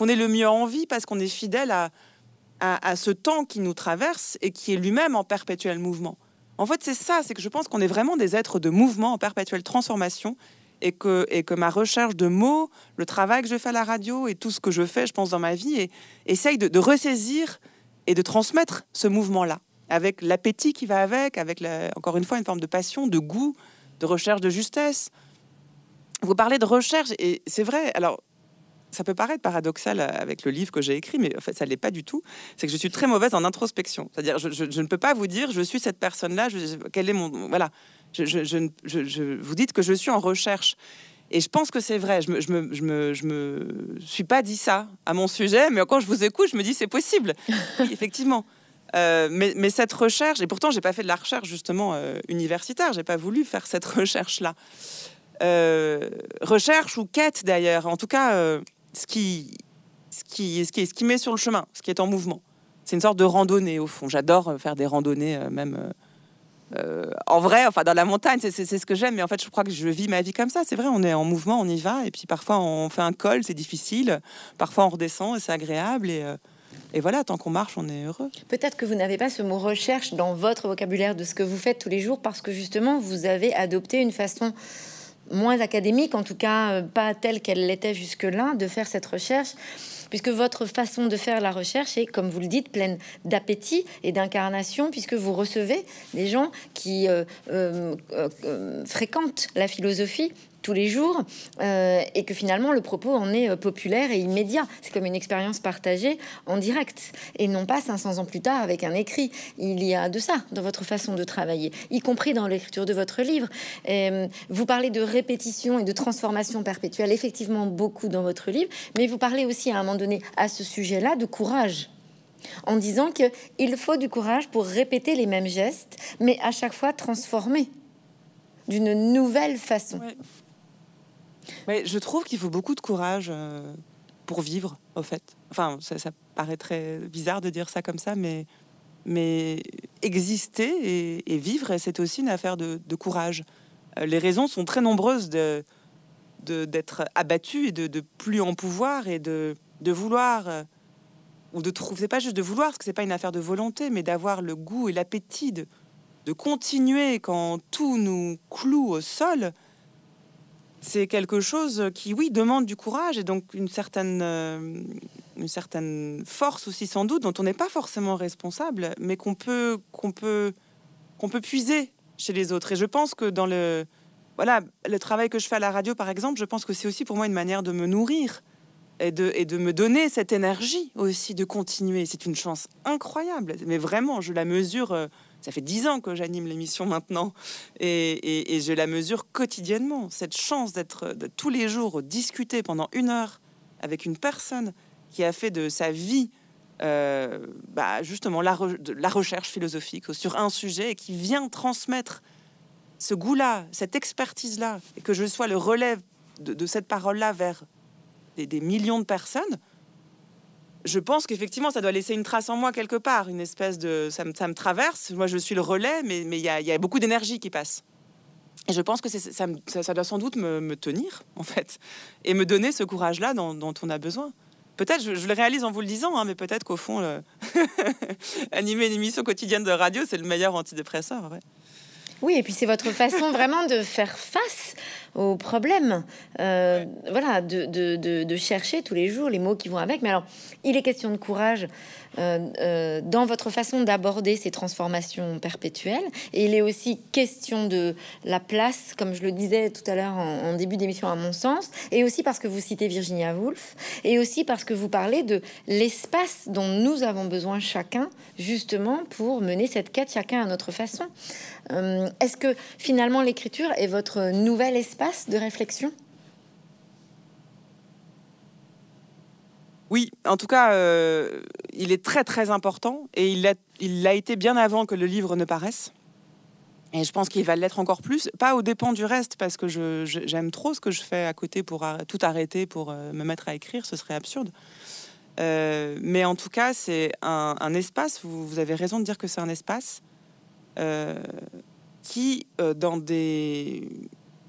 le mieux en vie parce qu'on est fidèle à, ce temps qui nous traverse et qui est lui-même en perpétuel mouvement. En fait, c'est ça, c'est que je pense qu'on est vraiment des êtres de mouvement en perpétuelle transformation et que, ma recherche de mots, le travail que je fais à la radio et tout ce que je fais, je pense, dans ma vie, essaye de ressaisir et de transmettre ce mouvement-là avec l'appétit qui va avec, avec encore une fois une forme de passion, de goût, de recherche de justesse. Vous parlez de recherche et c'est vrai. Alors ça peut paraître paradoxal avec le livre que j'ai écrit, mais en fait, ça ne l'est pas du tout. C'est que je suis très mauvaise en introspection. C'est-à-dire, je, ne peux pas vous dire, je suis cette personne-là, quel est mon. Voilà. Je, vous dites que je suis en recherche. Et je pense que c'est vrai. Je me, me suis pas dit ça à mon sujet, mais quand je vous écoute, je me dis c'est possible. effectivement. Euh, mais, cette recherche, et pourtant j'ai pas fait de la recherche justement euh, universitaire, j'ai pas voulu faire cette recherche-là. Euh, recherche ou quête d'ailleurs, en tout cas, ce, qui, ce, qui, ce, qui, ce qui met sur le chemin, ce qui est en mouvement. C'est une sorte de randonnée au fond. J'adore faire des randonnées, même en vrai, enfin dans la montagne, c'est ce que j'aime. Mais en fait, je crois que je vis ma vie comme ça. C'est vrai, on est en mouvement, on y va, et puis parfois on fait un col, c'est difficile. Parfois on redescend c'est agréable. Et et voilà, tant qu'on marche, on est heureux. Peut-être que vous n'avez pas ce mot recherche dans votre vocabulaire de ce que vous faites tous les jours parce que justement, vous avez adopté une façon moins académique, en tout cas euh, pas telle qu'elle l'était jusque-là, de faire cette recherche puisque votre façon de faire la recherche est, comme vous le dites, pleine d'appétit et d'incarnation, puisque vous recevez des gens qui euh, euh, fréquentent la philosophie tous les jours euh, et que finalement le propos en est euh, populaire et immédiat. C'est comme une expérience partagée en direct et non pas 500 ans plus tard avec un écrit. Il y a de ça dans votre façon de travailler, y compris dans l'écriture de votre livre. Euh, vous parlez de répétition et de transformation perpétuelle, effectivement beaucoup dans votre livre, mais vous parlez aussi à un moment donné à ce sujet-là de courage en disant qu'il faut du courage pour répéter les mêmes gestes, mais à chaque fois transformer d'une nouvelle façon. Je trouve qu'il faut beaucoup de courage euh, pour vivre, au fait. Enfin, ça, paraît très bizarre de dire ça comme ça, mais, mais exister et, vivre, c'est aussi une affaire de, courage. Euh, les raisons sont très nombreuses de d'être abattu et de, de, plus en pouvoir et de, de vouloir euh, ou de trouver, c'est pas juste de vouloir, parce que c'est pas une affaire de volonté, mais d'avoir le goût et l'appétit de, de continuer quand tout nous cloue au sol, c'est quelque chose qui, oui, demande du courage et donc une certaine, euh, une certaine force aussi sans doute, dont on n'est pas forcément responsable, mais qu'on peut, peut, peut puiser chez les autres. Et je pense que dans le, voilà, le travail que je fais à la radio, par exemple, je pense que c'est aussi pour moi une manière de me nourrir et de, et de me donner cette énergie aussi de continuer. C'est une chance incroyable, mais vraiment, je la mesure. Euh, ça fait dix ans que j'anime l'émission maintenant et, je la mesure quotidiennement. Cette chance d'être tous les jours discuter pendant une heure avec une personne qui a fait de sa vie euh, bah, justement la, recherche philosophique sur un sujet et qui vient transmettre ce goût-là, cette expertise-là, et que je sois le relais de, cette parole-là vers des, millions de personnes, je pense qu'effectivement, ça doit laisser une trace en moi quelque part, une espèce de... Ça me, traverse, moi je suis le relais, mais il mais y, a, y a beaucoup d'énergie qui passe. Et je pense que ça, doit sans doute me, tenir, en fait, et me donner ce courage-là dont, dont, on a besoin. Peut-être, je, le réalise en vous le disant, hein, mais peut-être qu'au fond, animer une émission quotidienne de radio, c'est le meilleur antidépresseur. Ouais. Oui, et puis c'est votre façon vraiment de faire face aux problèmes. Euh, voilà, de, de, de, chercher tous les jours les mots qui vont avec. Mais alors, il est question de courage euh, euh, dans votre façon d'aborder ces transformations perpétuelles. Et il est aussi question de la place, comme je le disais tout à l'heure en, début d'émission, à mon sens, et aussi parce que vous citez Virginia Woolf, et aussi parce que vous parlez de l'espace dont nous avons besoin chacun, justement, pour mener cette quête chacun à notre façon. Est-ce que finalement l'écriture est votre nouvel espace de réflexion Oui, en tout cas, euh, il est très très important et il l'a été bien avant que le livre ne paraisse. Et je pense qu'il va l'être encore plus, pas au dépens du reste, parce que j'aime trop ce que je fais à côté pour tout arrêter pour euh, me mettre à écrire, ce serait absurde. Euh, mais en tout cas, c'est un, espace, vous, vous, avez raison de dire que c'est un espace qui, dans des...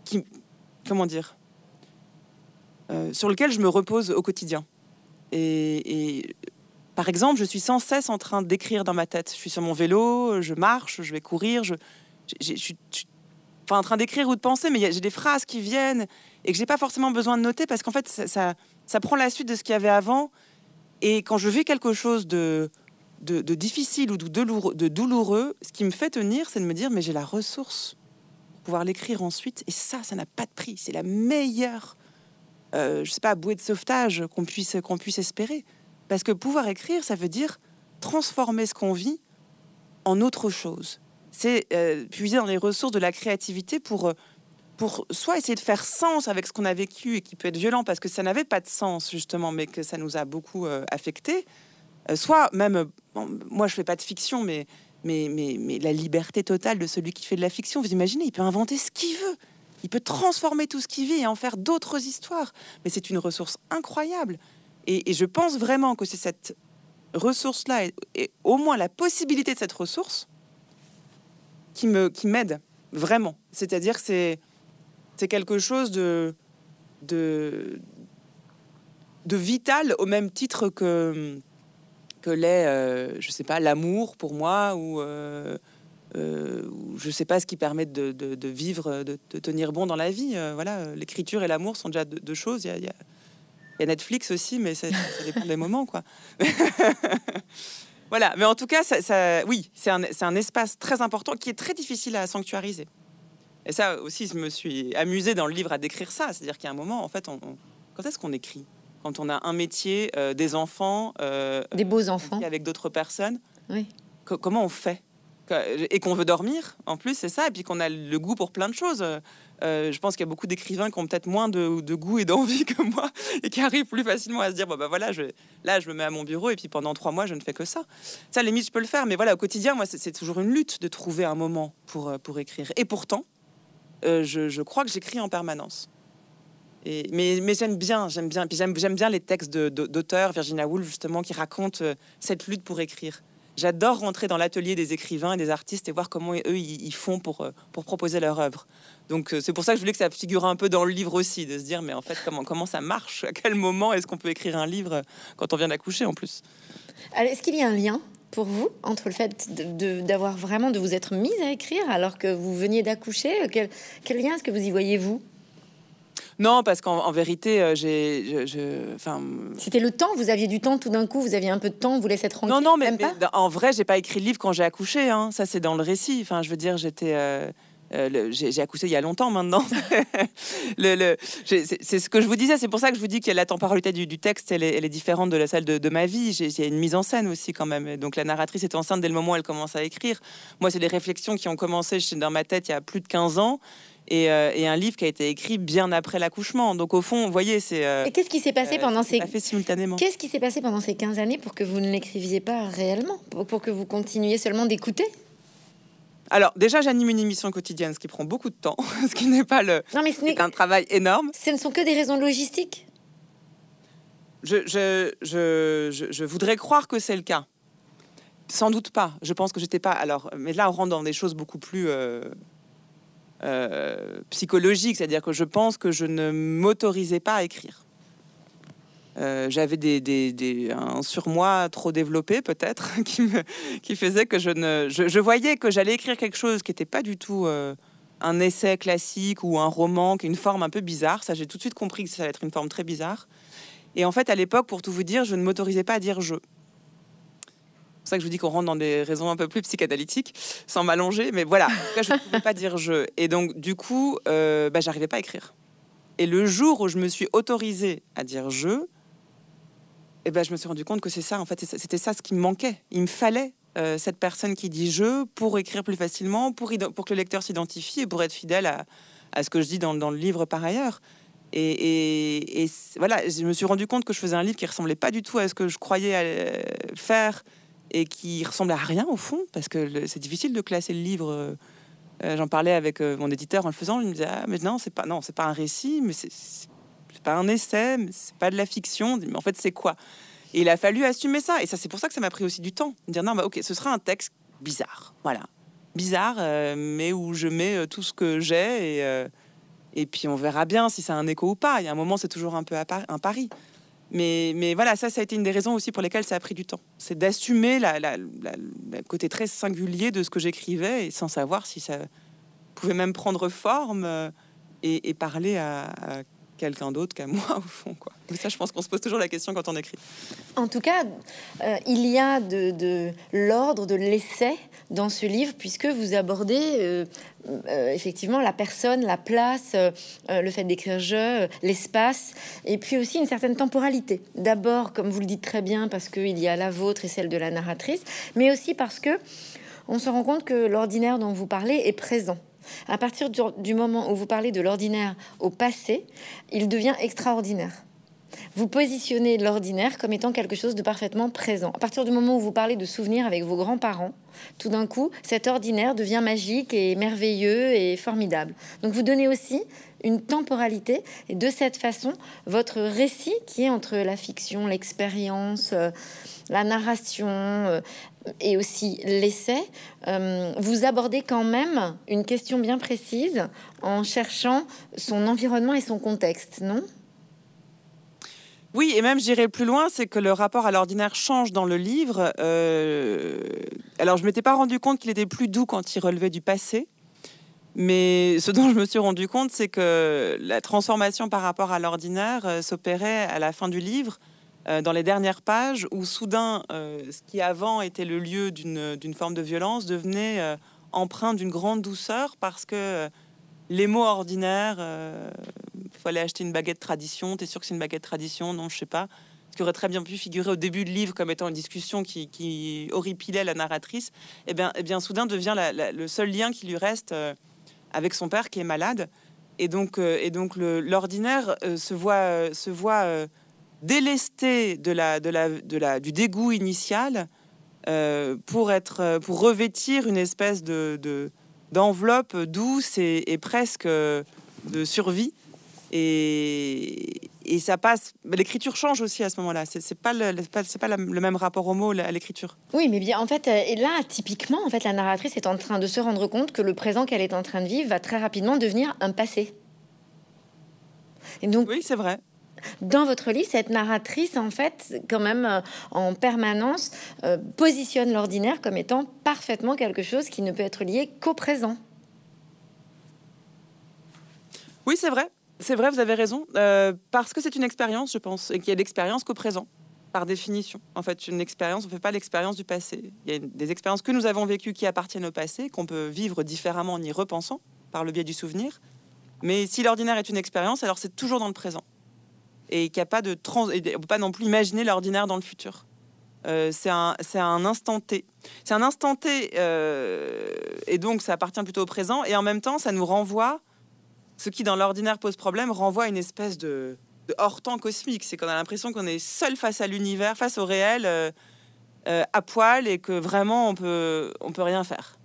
Qui, comment dire Sur lequel je me repose au quotidien. Et, par exemple, je suis sans cesse en train d'écrire dans ma tête. Je suis sur mon vélo, je marche, je vais courir, je, suis en train d'écrire ou de penser, mais j'ai des phrases qui viennent et que j'ai pas forcément besoin de noter parce qu'en fait, ça, prend la suite de ce qu'il y avait avant. Et quand je vis quelque chose de, difficile ou de douloureux, de douloureux, ce qui me fait tenir, c'est de me dire, mais j'ai la ressource pouvoir l'écrire ensuite. Et ça, ça n'a pas de prix. C'est la meilleure euh, je sais pas, bouée de sauvetage qu'on puisse, puisse espérer. Parce que pouvoir écrire, ça veut dire transformer ce qu'on vit en autre chose. C'est euh, puiser dans les ressources de la créativité pour, euh, pour soit essayer de faire sens avec ce qu'on a vécu et qui peut être violent parce que ça n'avait pas de sens justement, mais que ça nous a beaucoup affecté. soit même, moi je fais pas de fiction, mais, mais, mais, la liberté totale de celui qui fait de la fiction, vous imaginez, il peut inventer ce qu'il veut il peut transformer tout ce qu'il vit et en faire d'autres histoires. Mais c'est une ressource incroyable. Et, je pense vraiment que c'est cette ressource-là, et, au moins la possibilité de cette ressource, qui me qui m'aide vraiment. C'est-à-dire c'est c'est quelque chose de de vital au même titre que que l'est, euh, je sais pas, l'amour pour moi ou euh, euh, je ne sais pas ce qui permet de, vivre, de, tenir bon dans la vie. Voilà, l'écriture et l'amour sont déjà deux, choses. Il y, a, Netflix aussi, mais ça, dépend des moments, quoi. voilà, mais en tout cas, ça, oui, c'est un, espace très important qui est très difficile à sanctuariser. Et ça aussi, je me suis amusée dans le livre à décrire ça. C'est-à-dire qu'il y un moment, en fait, on, quand est-ce qu'on écrit? Quand on a un métier, euh, des enfants, des beaux enfants, avec d'autres personnes. Oui. comment on fait? Et qu'on veut dormir, en plus, c'est ça, et puis qu'on a le goût pour plein de choses. Euh, je pense qu'il y a beaucoup d'écrivains qui ont peut-être moins de, goût et d'envie que moi, et qui arrivent plus facilement à se dire, bon, bah voilà, je, là, je me mets à mon bureau, et puis pendant trois mois, je ne fais que ça. Ça, à la limite, je peux le faire, mais voilà, au quotidien, moi, c'est toujours une lutte de trouver un moment pour, euh, pour écrire. Et pourtant, euh, je, crois que j'écris en permanence. Mais, j'aime bien, j'aime bien, puis j'aime bien les textes d'auteurs, Virginia Woolf justement, qui racontent cette lutte pour écrire. J'adore rentrer dans l'atelier des écrivains et des artistes et voir comment eux ils font pour, euh, pour proposer leur œuvre. Donc euh, c'est pour ça que je voulais que ça figure un peu dans le livre aussi, de se dire mais en fait comment, comment ça marche? À quel moment est-ce qu'on peut écrire un livre quand on vient d'accoucher en plus? Est-ce qu'il y a un lien pour vous entre le fait d'avoir vraiment de vous être mise à écrire alors que vous veniez d'accoucher? Quel, quel lien est-ce que vous y voyez vous? Non, parce qu'en vérité, euh, j'ai, enfin. C'était le temps. Vous aviez du temps tout d'un coup. Vous aviez un peu de temps. Vous laissez être tranquille. Non, non, mais, en vrai, j'ai pas écrit le livre quand j'ai accouché. Hein. Ça, c'est dans le récit. Enfin, je veux dire, j'étais. Euh, euh, j'ai accouché il y a longtemps maintenant. le, c'est ce que je vous disais. C'est pour ça que je vous dis que la temporalité du, du texte, elle est, elle est, différente de la salle de, de ma vie. Il y a une mise en scène aussi quand même. Donc la narratrice est enceinte dès le moment où elle commence à écrire. Moi, c'est des réflexions qui ont commencé dans ma tête il y a plus de 15 ans euh, et, un livre qui a été écrit bien après l'accouchement. Donc au fond, vous voyez, c'est... Euh, et qu'est-ce qui s'est passé euh, pendant ces... fait simultanément. Qu'est-ce qui s'est passé pendant ces 15 années pour que vous ne l'écriviez pas réellement pour, que vous continuiez seulement d'écouter? Alors déjà, j'anime une émission quotidienne, ce qui prend beaucoup de temps, ce qui n'est pas le, non, mais ce n'est un travail énorme. Ce ne sont que des raisons logistiques? Je, je, je, je voudrais croire que c'est le cas. Sans doute pas. Je pense que j'étais pas. Alors, mais là, on rentre dans des choses beaucoup plus euh, psychologique, c'est-à-dire que je pense que je ne m'autorisais pas à écrire. Euh, j'avais des, des, un surmoi trop développé peut-être qui, faisait que je ne je, voyais que j'allais écrire quelque chose qui n'était pas du tout euh, un essai classique ou un roman qui une forme un peu bizarre. Ça j'ai tout de suite compris que ça allait être une forme très bizarre. Et en fait à l'époque pour tout vous dire je ne m'autorisais pas à dire je pour ça que je vous dis qu'on rentre dans des raisons un peu plus psychanalytiques, sans m'allonger. Mais voilà, je ne pouvais pas dire je. Et donc, du coup, euh, bah, j'arrivais pas à écrire. Et le jour où je me suis autorisée à dire je, eh ben, je me suis rendu compte que c'est ça, en fait, c'était ça ce qui me manquait. Il me fallait euh, cette personne qui dit je pour écrire plus facilement, pour, que le lecteur s'identifie et pour être fidèle à, ce que je dis dans, le livre par ailleurs. Et, voilà, je me suis rendu compte que je faisais un livre qui ressemblait pas du tout à ce que je croyais faire et qui ressemble à rien au fond, parce que c'est difficile de classer le livre. Euh, euh, j'en parlais avec euh, mon éditeur en le faisant, il me disait ah, mais non, c'est pas non, c'est pas un récit, mais c'est pas un essai, c'est pas de la fiction, mais en fait c'est quoi? Et il a fallu assumer ça, et ça c'est pour ça que ça m'a pris aussi du temps, de dire non bah ok, ce sera un texte bizarre, voilà, bizarre, mais où je mets tout ce que j'ai et puis on verra bien si ça un écho ou pas. Il y a un moment, c'est toujours un peu un pari. Mais, voilà, ça, ça a été une des raisons aussi pour lesquelles ça a pris du temps. C'est d'assumer le côté très singulier de ce que j'écrivais et sans savoir si ça pouvait même prendre forme euh, et, parler à, à quelqu'un d'autre qu'à moi, au fond. Quoi. Mais ça, je pense qu'on se pose toujours la question quand on écrit. En tout cas, euh, il y a de, l'ordre de l'essai dans ce livre, puisque vous abordez euh, euh, effectivement la personne, la place, le fait d'écrire je, l'espace, et puis aussi une certaine temporalité. D'abord, comme vous le dites très bien, parce qu'il y a la vôtre et celle de la narratrice, mais aussi parce que on se rend compte que l'ordinaire dont vous parlez est présent à partir du, moment où vous parlez de l'ordinaire au passé, il devient extraordinaire. Vous positionnez l'ordinaire comme étant quelque chose de parfaitement présent. À partir du moment où vous parlez de souvenirs avec vos grands-parents, tout d'un coup, cet ordinaire devient magique et merveilleux et formidable. Donc vous donnez aussi une temporalité et de cette façon, votre récit qui est entre la fiction, l'expérience, euh, la narration euh, et aussi l'essai, euh, vous abordez quand même une question bien précise en cherchant son environnement et son contexte, non? Oui, et même j'irai plus loin, c'est que le rapport à l'ordinaire change dans le livre. Euh, alors, je m'étais pas rendu compte qu'il était plus doux quand il relevait du passé. Mais ce dont je me suis rendu compte, c'est que la transformation par rapport à l'ordinaire s'opérait à la fin du livre euh, dans les dernières pages où soudain, euh, ce qui avant était le lieu d'une forme de violence devenait euh, empreint d'une grande douceur parce que les mots ordinaires, il fallait acheter une baguette tradition, t'es sûr que c'est une baguette tradition? Non, je sais pas. qui aurait très bien pu figurer au début du livre comme étant une discussion qui, qui horripilait la narratrice, et eh eh bien soudain devient le seul lien qui lui reste avec son père qui est malade. Et donc, et donc l'ordinaire se voit, se voit délesté de la, de la, de la, du dégoût initial pour, être, pour revêtir une espèce de, d'enveloppe douce et, presque de survie. Et, et ça passe. L'écriture change aussi à ce moment-là. C'est pas le, c'est pas, le même rapport au mot à l'écriture. Oui, mais bien en fait, euh, et là typiquement, en fait, la narratrice est en train de se rendre compte que le présent qu'elle est en train de vivre va très rapidement devenir un passé. Et donc, oui, c'est vrai. Dans votre livre, cette narratrice, en fait, quand même, euh, en permanence, euh, positionne l'ordinaire comme étant parfaitement quelque chose qui ne peut être lié qu'au présent. Oui, c'est vrai. C'est vrai, vous avez raison. Euh, parce que c'est une expérience, je pense, et qu'il y a d'expérience qu'au présent, par définition. En fait, une expérience, on ne fait pas l'expérience du passé. Il y a des expériences que nous avons vécues qui appartiennent au passé, qu'on peut vivre différemment en y repensant, par le biais du souvenir. Mais si l'ordinaire est une expérience, alors c'est toujours dans le présent et qu'il n'y a pas de trans... Et peut pas non plus imaginer l'ordinaire dans le futur. Euh, c'est un, un, instant T. C'est un instant T, euh, et donc ça appartient plutôt au présent, et en même temps, ça nous renvoie, ce qui dans l'ordinaire pose problème, renvoie une espèce de, hors-temps cosmique. C'est qu'on a l'impression qu'on est seul face à l'univers, face au réel, euh, à poil, et que vraiment on peut, on peut rien faire.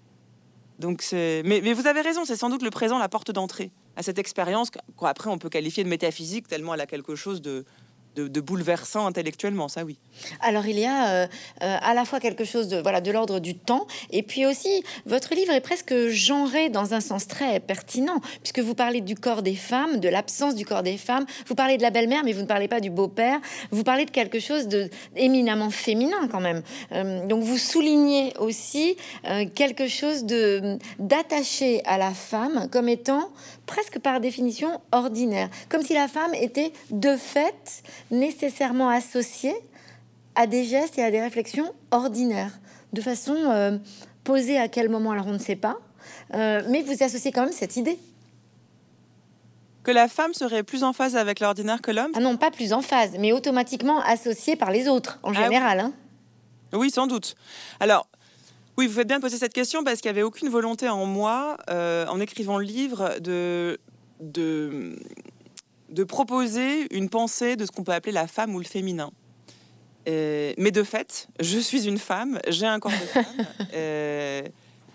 Donc mais, mais vous avez raison, c'est sans doute le présent la porte d'entrée à cette expérience qu'après on peut qualifier de métaphysique tellement elle a quelque chose de, de, bouleversant intellectuellement, ça oui. Alors il y a euh, euh, à la fois quelque chose de voilà de l'ordre du temps, et puis aussi votre livre est presque genré dans un sens très pertinent, puisque vous parlez du corps des femmes, de l'absence du corps des femmes, vous parlez de la belle-mère, mais vous ne parlez pas du beau-père, vous parlez de quelque chose de éminemment féminin quand même. Euh, donc vous soulignez aussi quelque chose de d'attaché à la femme comme étant presque par définition ordinaire, comme si la femme était de fait nécessairement associée à des gestes et à des réflexions ordinaires, de façon euh, posée à quel moment, alors on ne sait pas, euh, mais vous associez quand même cette idée. Que la femme serait plus en phase avec l'ordinaire que l'homme? Ah non, pas plus en phase, mais automatiquement associée par les autres, en ah général. Hein. Oui, sans doute. Alors, oui, vous faites bien de poser cette question parce qu'il n'y avait aucune volonté en moi, euh, en écrivant le livre, de, de, de proposer une pensée de ce qu'on peut appeler la femme ou le féminin. Euh, mais de fait, je suis une femme, j'ai un corps de femme. Euh,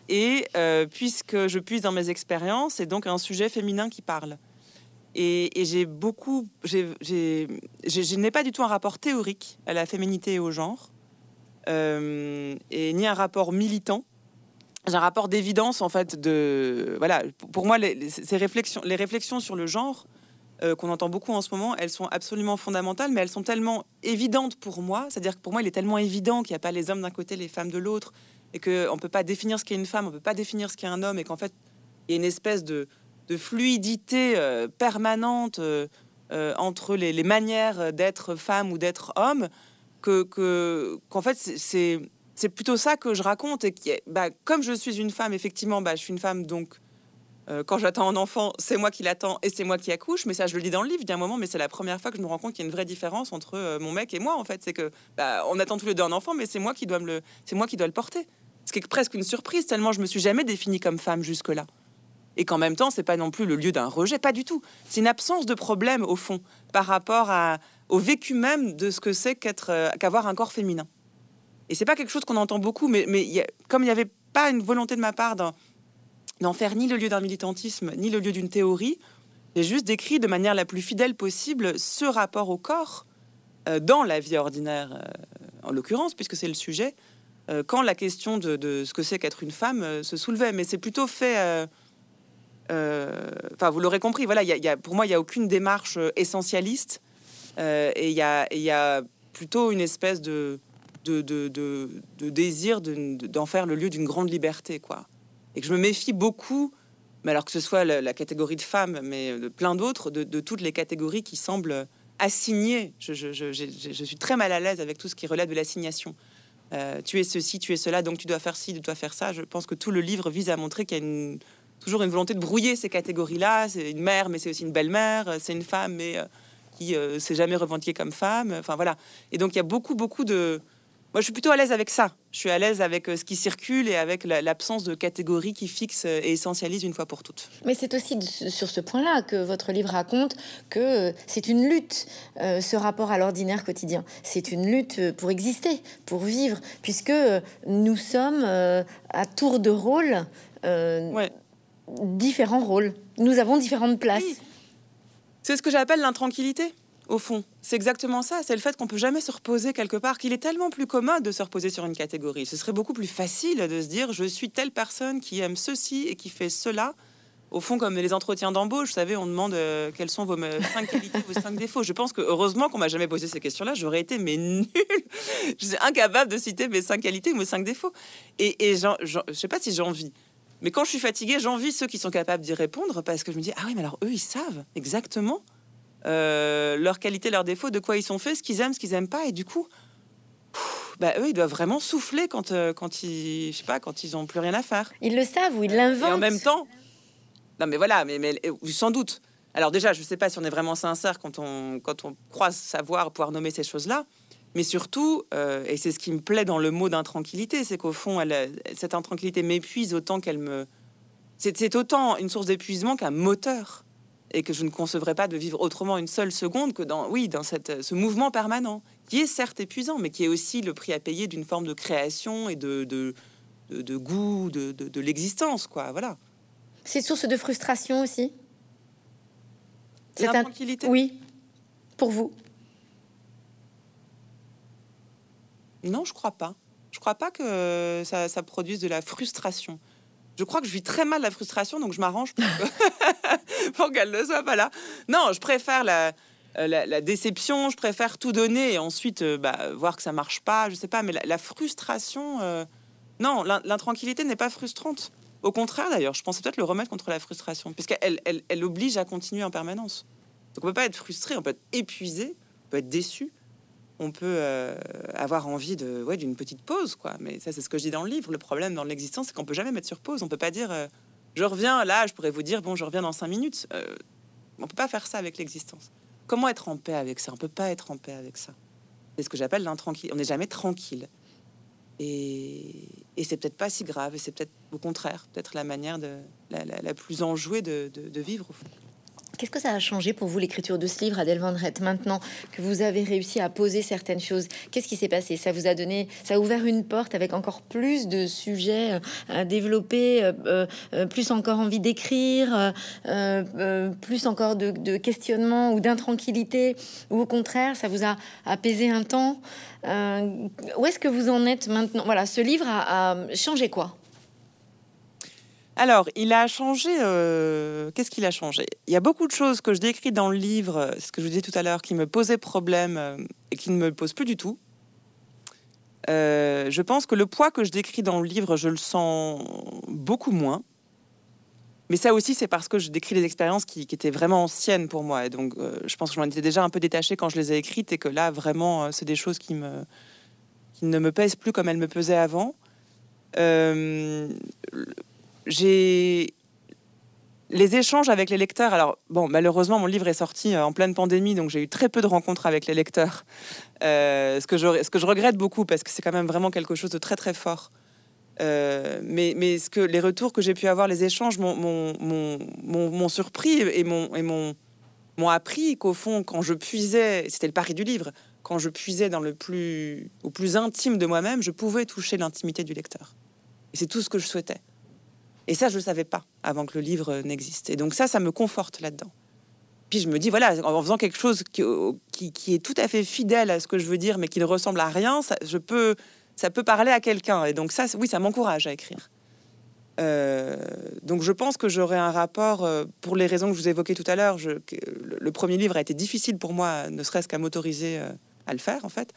et puisque je puise dans mes expériences, c'est donc un sujet féminin qui parle. Et, j'ai beaucoup, je n'ai pas du tout un rapport théorique à la féminité et au genre. Euh, et ni un rapport militant. J'ai un rapport d'évidence en fait de voilà. Pour moi, les, ces réflexions, les réflexions sur le genre euh, qu'on entend beaucoup en ce moment, elles sont absolument fondamentales, mais elles sont tellement évidentes pour moi. C'est-à-dire que pour moi, il est tellement évident qu'il n'y a pas les hommes d'un côté, les femmes de l'autre, et qu'on ne peut pas définir ce qu'est une femme, on ne peut pas définir ce qu'est un homme, et qu'en fait, il y a une espèce de, fluidité euh, permanente entre les manières d'être femme ou d'être homme que qu'en fait c'est c'est plutôt ça que je raconte et qui bah, comme je suis une femme effectivement bah, je suis une femme donc euh, quand j'attends un enfant c'est moi qui l'attends et c'est moi qui accouche mais ça je le dis dans le livre il y a un moment mais c'est la première fois que je me rends compte qu'il y a une vraie différence entre euh, mon mec et moi en fait. C'est que bah, on attend tous les deux un enfant mais c'est moi qui dois me le c'est moi qui dois le porter. Ce qui est presque une surprise tellement je me suis jamais définie comme femme jusque là et qu'en même temps c'est pas non plus le lieu d'un rejet pas du tout. C'est une absence de problème au fond par rapport à au vécu même de ce que c'est qu'être, euh, qu'avoir un corps féminin. Et c'est pas quelque chose qu'on entend beaucoup, mais, mais comme il n'y avait pas une volonté de ma part d'en, faire ni le lieu d'un militantisme, ni le lieu d'une théorie, j'ai juste décrit de manière la plus fidèle possible ce rapport au corps euh, dans la vie ordinaire, euh, en l'occurrence, puisque c'est le sujet, quand la question de, ce que c'est qu'être une femme se soulevait. Mais c'est plutôt fait... Enfin, vous l'aurez compris, voilà, pour moi, il n'y a aucune démarche essentialiste euh, et il y a, plutôt une espèce de, désir d'en faire le lieu d'une grande liberté, quoi. Et que je me méfie beaucoup, mais alors que ce soit la, catégorie de femmes, mais de plein d'autres, de, toutes les catégories qui semblent assignées. Je, suis très mal à l'aise avec tout ce qui relève de l'assignation. Euh, tu es ceci, tu es cela, donc tu dois faire ci, tu dois faire ça. Je pense que tout le livre vise à montrer qu'il y a toujours une volonté de brouiller ces catégories-là. C'est une mère, mais c'est aussi une belle-mère. C'est une femme, mais euh, qui s'est jamais revendiquée comme femme. Enfin voilà. Et donc il y a beaucoup, beaucoup de moi, je suis plutôt à l'aise avec ça. Je suis à l'aise avec euh, ce qui circule et avec l'absence de catégories qui fixent euh, et essentialisent une fois pour toutes. Mais c'est aussi sur ce point-là que votre livre raconte que euh, c'est une lutte, ce rapport à l'ordinaire quotidien. C'est une lutte pour exister, pour vivre, puisque nous sommes à tour de rôle, différents rôles. Nous avons différentes places. C'est ce que j'appelle l'intranquillité au fond. C'est exactement ça, c'est le fait qu'on peut jamais se reposer quelque part, qu'il est tellement plus commode de se reposer sur une catégorie. Ce serait beaucoup plus facile de se dire je suis telle personne qui aime ceci et qui fait cela. Au fond, comme les entretiens d'embauche, vous savez, on demande euh, quelles sont vos cinq qualités, vos cinq défauts. Je pense que heureusement qu'on m'a jamais posé ces questions-là, j'aurais été mais nul. je suis incapable de citer mes cinq qualités ou mes cinq défauts. Et, et je sais pas si j'ai envie. Mais quand je suis fatiguée, j'envie ceux qui sont capables d'y répondre parce que je me dis ah oui, mais alors eux, ils savent exactement euh, leurs qualités, leurs défauts, de quoi ils sont faits, ce qu'ils aiment, ce qu'ils aiment pas, et du coup, bah, eux, ils doivent vraiment souffler quand, euh, quand ils, je sais pas, quand ils ont plus rien à faire. Ils le savent ou ils l'inventent. Et en même temps, non mais voilà, mais, mais sans doute. Alors déjà, je sais pas si on est vraiment sincère quand on, quand on croit savoir pouvoir nommer ces choses-là. Mais surtout, euh, et c'est ce qui me plaît dans le mot d'intranquillité, c'est qu'au fond, elle, cette intranquillité m'épuise autant qu'elle me... C'est autant une source d'épuisement qu'un moteur et que je ne concevrais pas de vivre autrement une seule seconde que dans, oui, dans cette, ce mouvement permanent, qui est certes épuisant, mais qui est aussi le prix à payer d'une forme de création et de, de, de, goût de, de, l'existence, quoi. Voilà. C'est source de frustration aussi? C'est un... Oui, pour vous. Non, je crois pas. Je crois pas que ça, produise de la frustration je crois que je vis très mal la frustration, donc je m'arrange pour, qu'elle ne soit pas là. Non, je préfère la, euh, déception, je préfère tout donner et ensuite euh, bah, voir que ça marche pas, je sais pas, mais la, frustration, euh, non, l'intranquillité n'est pas frustrante. Au contraire, d'ailleurs, je pensais peut-être le remettre contre la frustration, puisqu'elle elle, elle oblige à continuer en permanence. Donc on peut pas être frustré, on peut être épuisé, on peut être déçu, on peut euh, avoir envie de ouais, d'une petite pause, quoi. Mais ça, c'est ce que je dis dans le livre. Le problème dans l'existence, c'est qu'on peut jamais mettre sur pause. On peut pas dire euh, je reviens là, je pourrais vous dire bon, je reviens dans cinq minutes. Euh, on peut pas faire ça avec l'existence. Comment être en paix avec ça? On peut pas être en paix avec ça. C'est ce que j'appelle l'intranquille. On n'est jamais tranquille. Et, c'est peut-être pas si grave. Et c'est peut-être au contraire, peut-être la manière de la, plus enjouée de, de, de vivre au fond. Qu'est-ce que ça a changé pour vous l'écriture de ce livre, Adèle Van maintenant que vous avez réussi à poser certaines choses? Qu'est-ce qui s'est passé? Ça vous a donné, ça a ouvert une porte avec encore plus de sujets euh, à développer, euh, euh, plus encore envie d'écrire, plus encore de, questionnement ou d'intranquillité, ou au contraire, ça vous a apaisé un temps? Où est-ce que vous en êtes maintenant? Voilà, ce livre a changé quoi? Alors, il a changé. Euh, qu'est-ce qu'il a changé? Il y a beaucoup de choses que je décris dans le livre, ce que je vous disais tout à l'heure, qui me posaient problème euh, et qui ne me posent plus du tout. Euh, je pense que le poids que je décris dans le livre, je le sens beaucoup moins. Mais ça aussi, c'est parce que je décris des expériences qui, étaient vraiment anciennes pour moi. Et donc, je pense que je m'en étais déjà un peu détachée quand je les ai écrites et que là, vraiment, c'est des choses qui, ne me pèsent plus comme elles me pesaient avant. Euh, j'ai les échanges avec les lecteurs. Alors, bon, malheureusement, mon livre est sorti euh, en pleine pandémie, donc j'ai eu très peu de rencontres avec les lecteurs. Euh, ce, que je, regrette beaucoup, parce que c'est quand même vraiment quelque chose de très, très fort. Euh, mais, les retours que j'ai pu avoir, les échanges m'ont surpris et m'ont appris qu'au fond, quand je puisais, c'était le pari du livre, quand je puisais dans le plus, au plus intime de moi-même, je pouvais toucher l'intimité du lecteur. Et c'est tout ce que je souhaitais. Et ça, je ne le savais pas avant que le livre n'existe. Et donc ça, ça me conforte là-dedans. Puis je me dis, voilà, en faisant quelque chose qui, qui, est tout à fait fidèle à ce que je veux dire, mais qui ne ressemble à rien, ça, je peux, ça peut parler à quelqu'un. Et donc ça, oui, ça m'encourage à écrire. Euh, donc je pense que j'aurai un rapport, euh, pour les raisons que je vous évoquais tout à l'heure, le, premier livre a été difficile pour moi, ne serait-ce qu'à m'autoriser euh, à le faire, en fait.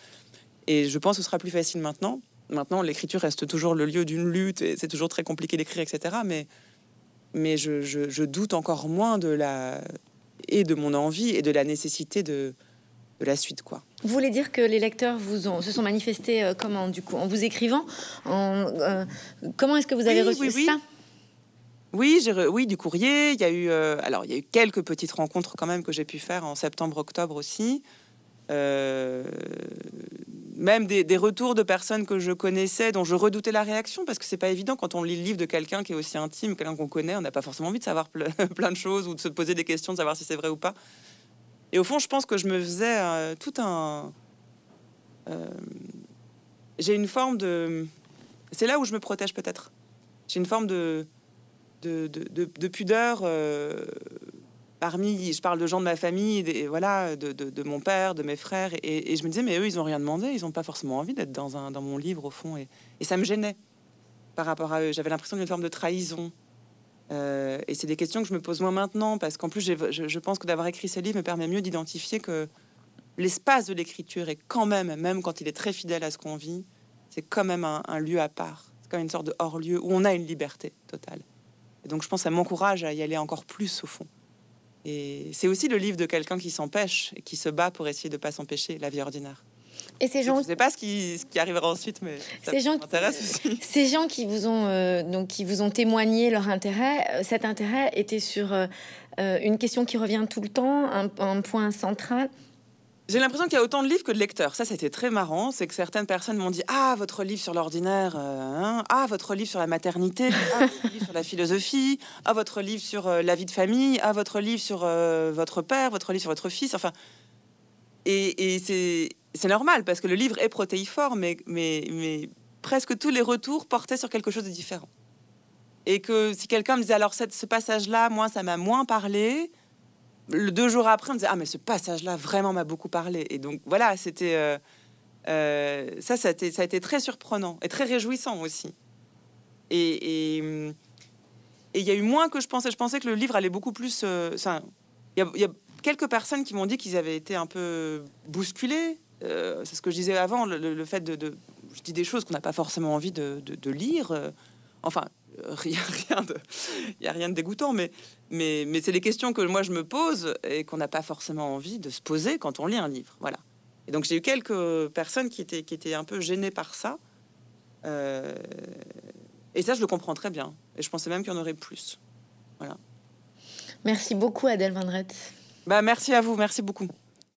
Et je pense que ce sera plus facile maintenant. Maintenant, l'écriture reste toujours le lieu d'une lutte et c'est toujours très compliqué d'écrire, etc. Mais, mais je, doute encore moins de la et de mon envie et de la nécessité de, de la suite, quoi. Vous voulez dire que les lecteurs vous ont, se sont manifestés euh, comment, du coup, en vous écrivant en, euh, Comment est-ce que vous avez reçu ça? Oui, j'ai oui, du courrier. Il y a eu, euh, alors il y a eu quelques petites rencontres quand même que j'ai pu faire en septembre, octobre aussi. Euh, même des, retours de personnes que je connaissais, dont je redoutais la réaction, parce que c'est pas évident quand on lit le livre de quelqu'un qui est aussi intime, quelqu'un qu'on connaît, on n'a pas forcément envie de savoir plein de choses ou de se poser des questions, de savoir si c'est vrai ou pas. Et au fond, je pense que je me faisais euh, tout un. J'ai une forme de. C'est là où je me protège peut-être. J'ai une forme de de, pudeur euh, parmi, je parle de gens de ma famille, voilà, de, mon père, de mes frères, et, je me disais, mais eux, ils n'ont rien demandé, ils n'ont pas forcément envie d'être dans, dans mon livre, au fond, et, ça me gênait par rapport à eux. J'avais l'impression d'une forme de trahison. Euh, et c'est des questions que je me pose moins maintenant, parce qu'en plus, je, pense que d'avoir écrit ce livre me permet mieux d'identifier que l'espace de l'écriture est quand même, même quand il est très fidèle à ce qu'on vit, c'est quand même un, lieu à part. C'est comme une sorte de hors-lieu où on a une liberté totale donc je pense que ça m'encourage à y aller encore plus au fond. Et c'est aussi le livre de quelqu'un qui s'empêche et qui se bat pour essayer de pas s'empêcher la vie ordinaire. Et ces gens, je ne sais pas ce qui, ce qui arrivera ensuite, mais ça ces gens, aussi. Ces gens qui vous ont euh, donc qui vous ont témoigné leur intérêt, euh, cet intérêt était sur euh, une question qui revient tout le temps, un, un point central. J'ai l'impression qu'il y a autant de livres que de lecteurs. Ça, c'était très marrant. C'est que certaines personnes m'ont dit Ah, votre livre sur l'ordinaire, euh, hein. ah, votre livre sur la maternité, ah, votre livre sur la philosophie, ah, votre livre sur euh, la vie de famille, ah, votre livre sur euh, votre père, votre livre sur votre fils. Enfin, et, c'est normal parce que le livre est protéiforme, mais, mais, mais presque tous les retours portaient sur quelque chose de différent. Et que si quelqu'un me disait Alors, cette, ce passage-là, moi, ça m'a moins parlé le deux jours après, on disait ah mais ce passage-là vraiment m'a beaucoup parlé. Et donc voilà, c'était euh, euh, ça, ça a, été, ça a été très surprenant et très réjouissant aussi. Et il y a eu moins que je pensais. Je pensais que le livre allait beaucoup plus. Euh, il y, a quelques personnes qui m'ont dit qu'ils avaient été un peu bousculés. c'est ce que je disais avant, le, fait de, je dis des choses qu'on n'a pas forcément envie de, de lire. enfin, rien, rien de, il y a rien de dégoûtant, mais, mais, mais c'est des questions que moi je me pose et qu'on n'a pas forcément envie de se poser quand on lit un livre, voilà. Et donc j'ai eu quelques personnes qui étaient, qui étaient un peu gênées par ça, euh, et ça je le comprends très bien. Et je pensais même qu'il y en aurait plus, voilà. Merci beaucoup Adèle Vendrette. Bah merci à vous, merci beaucoup.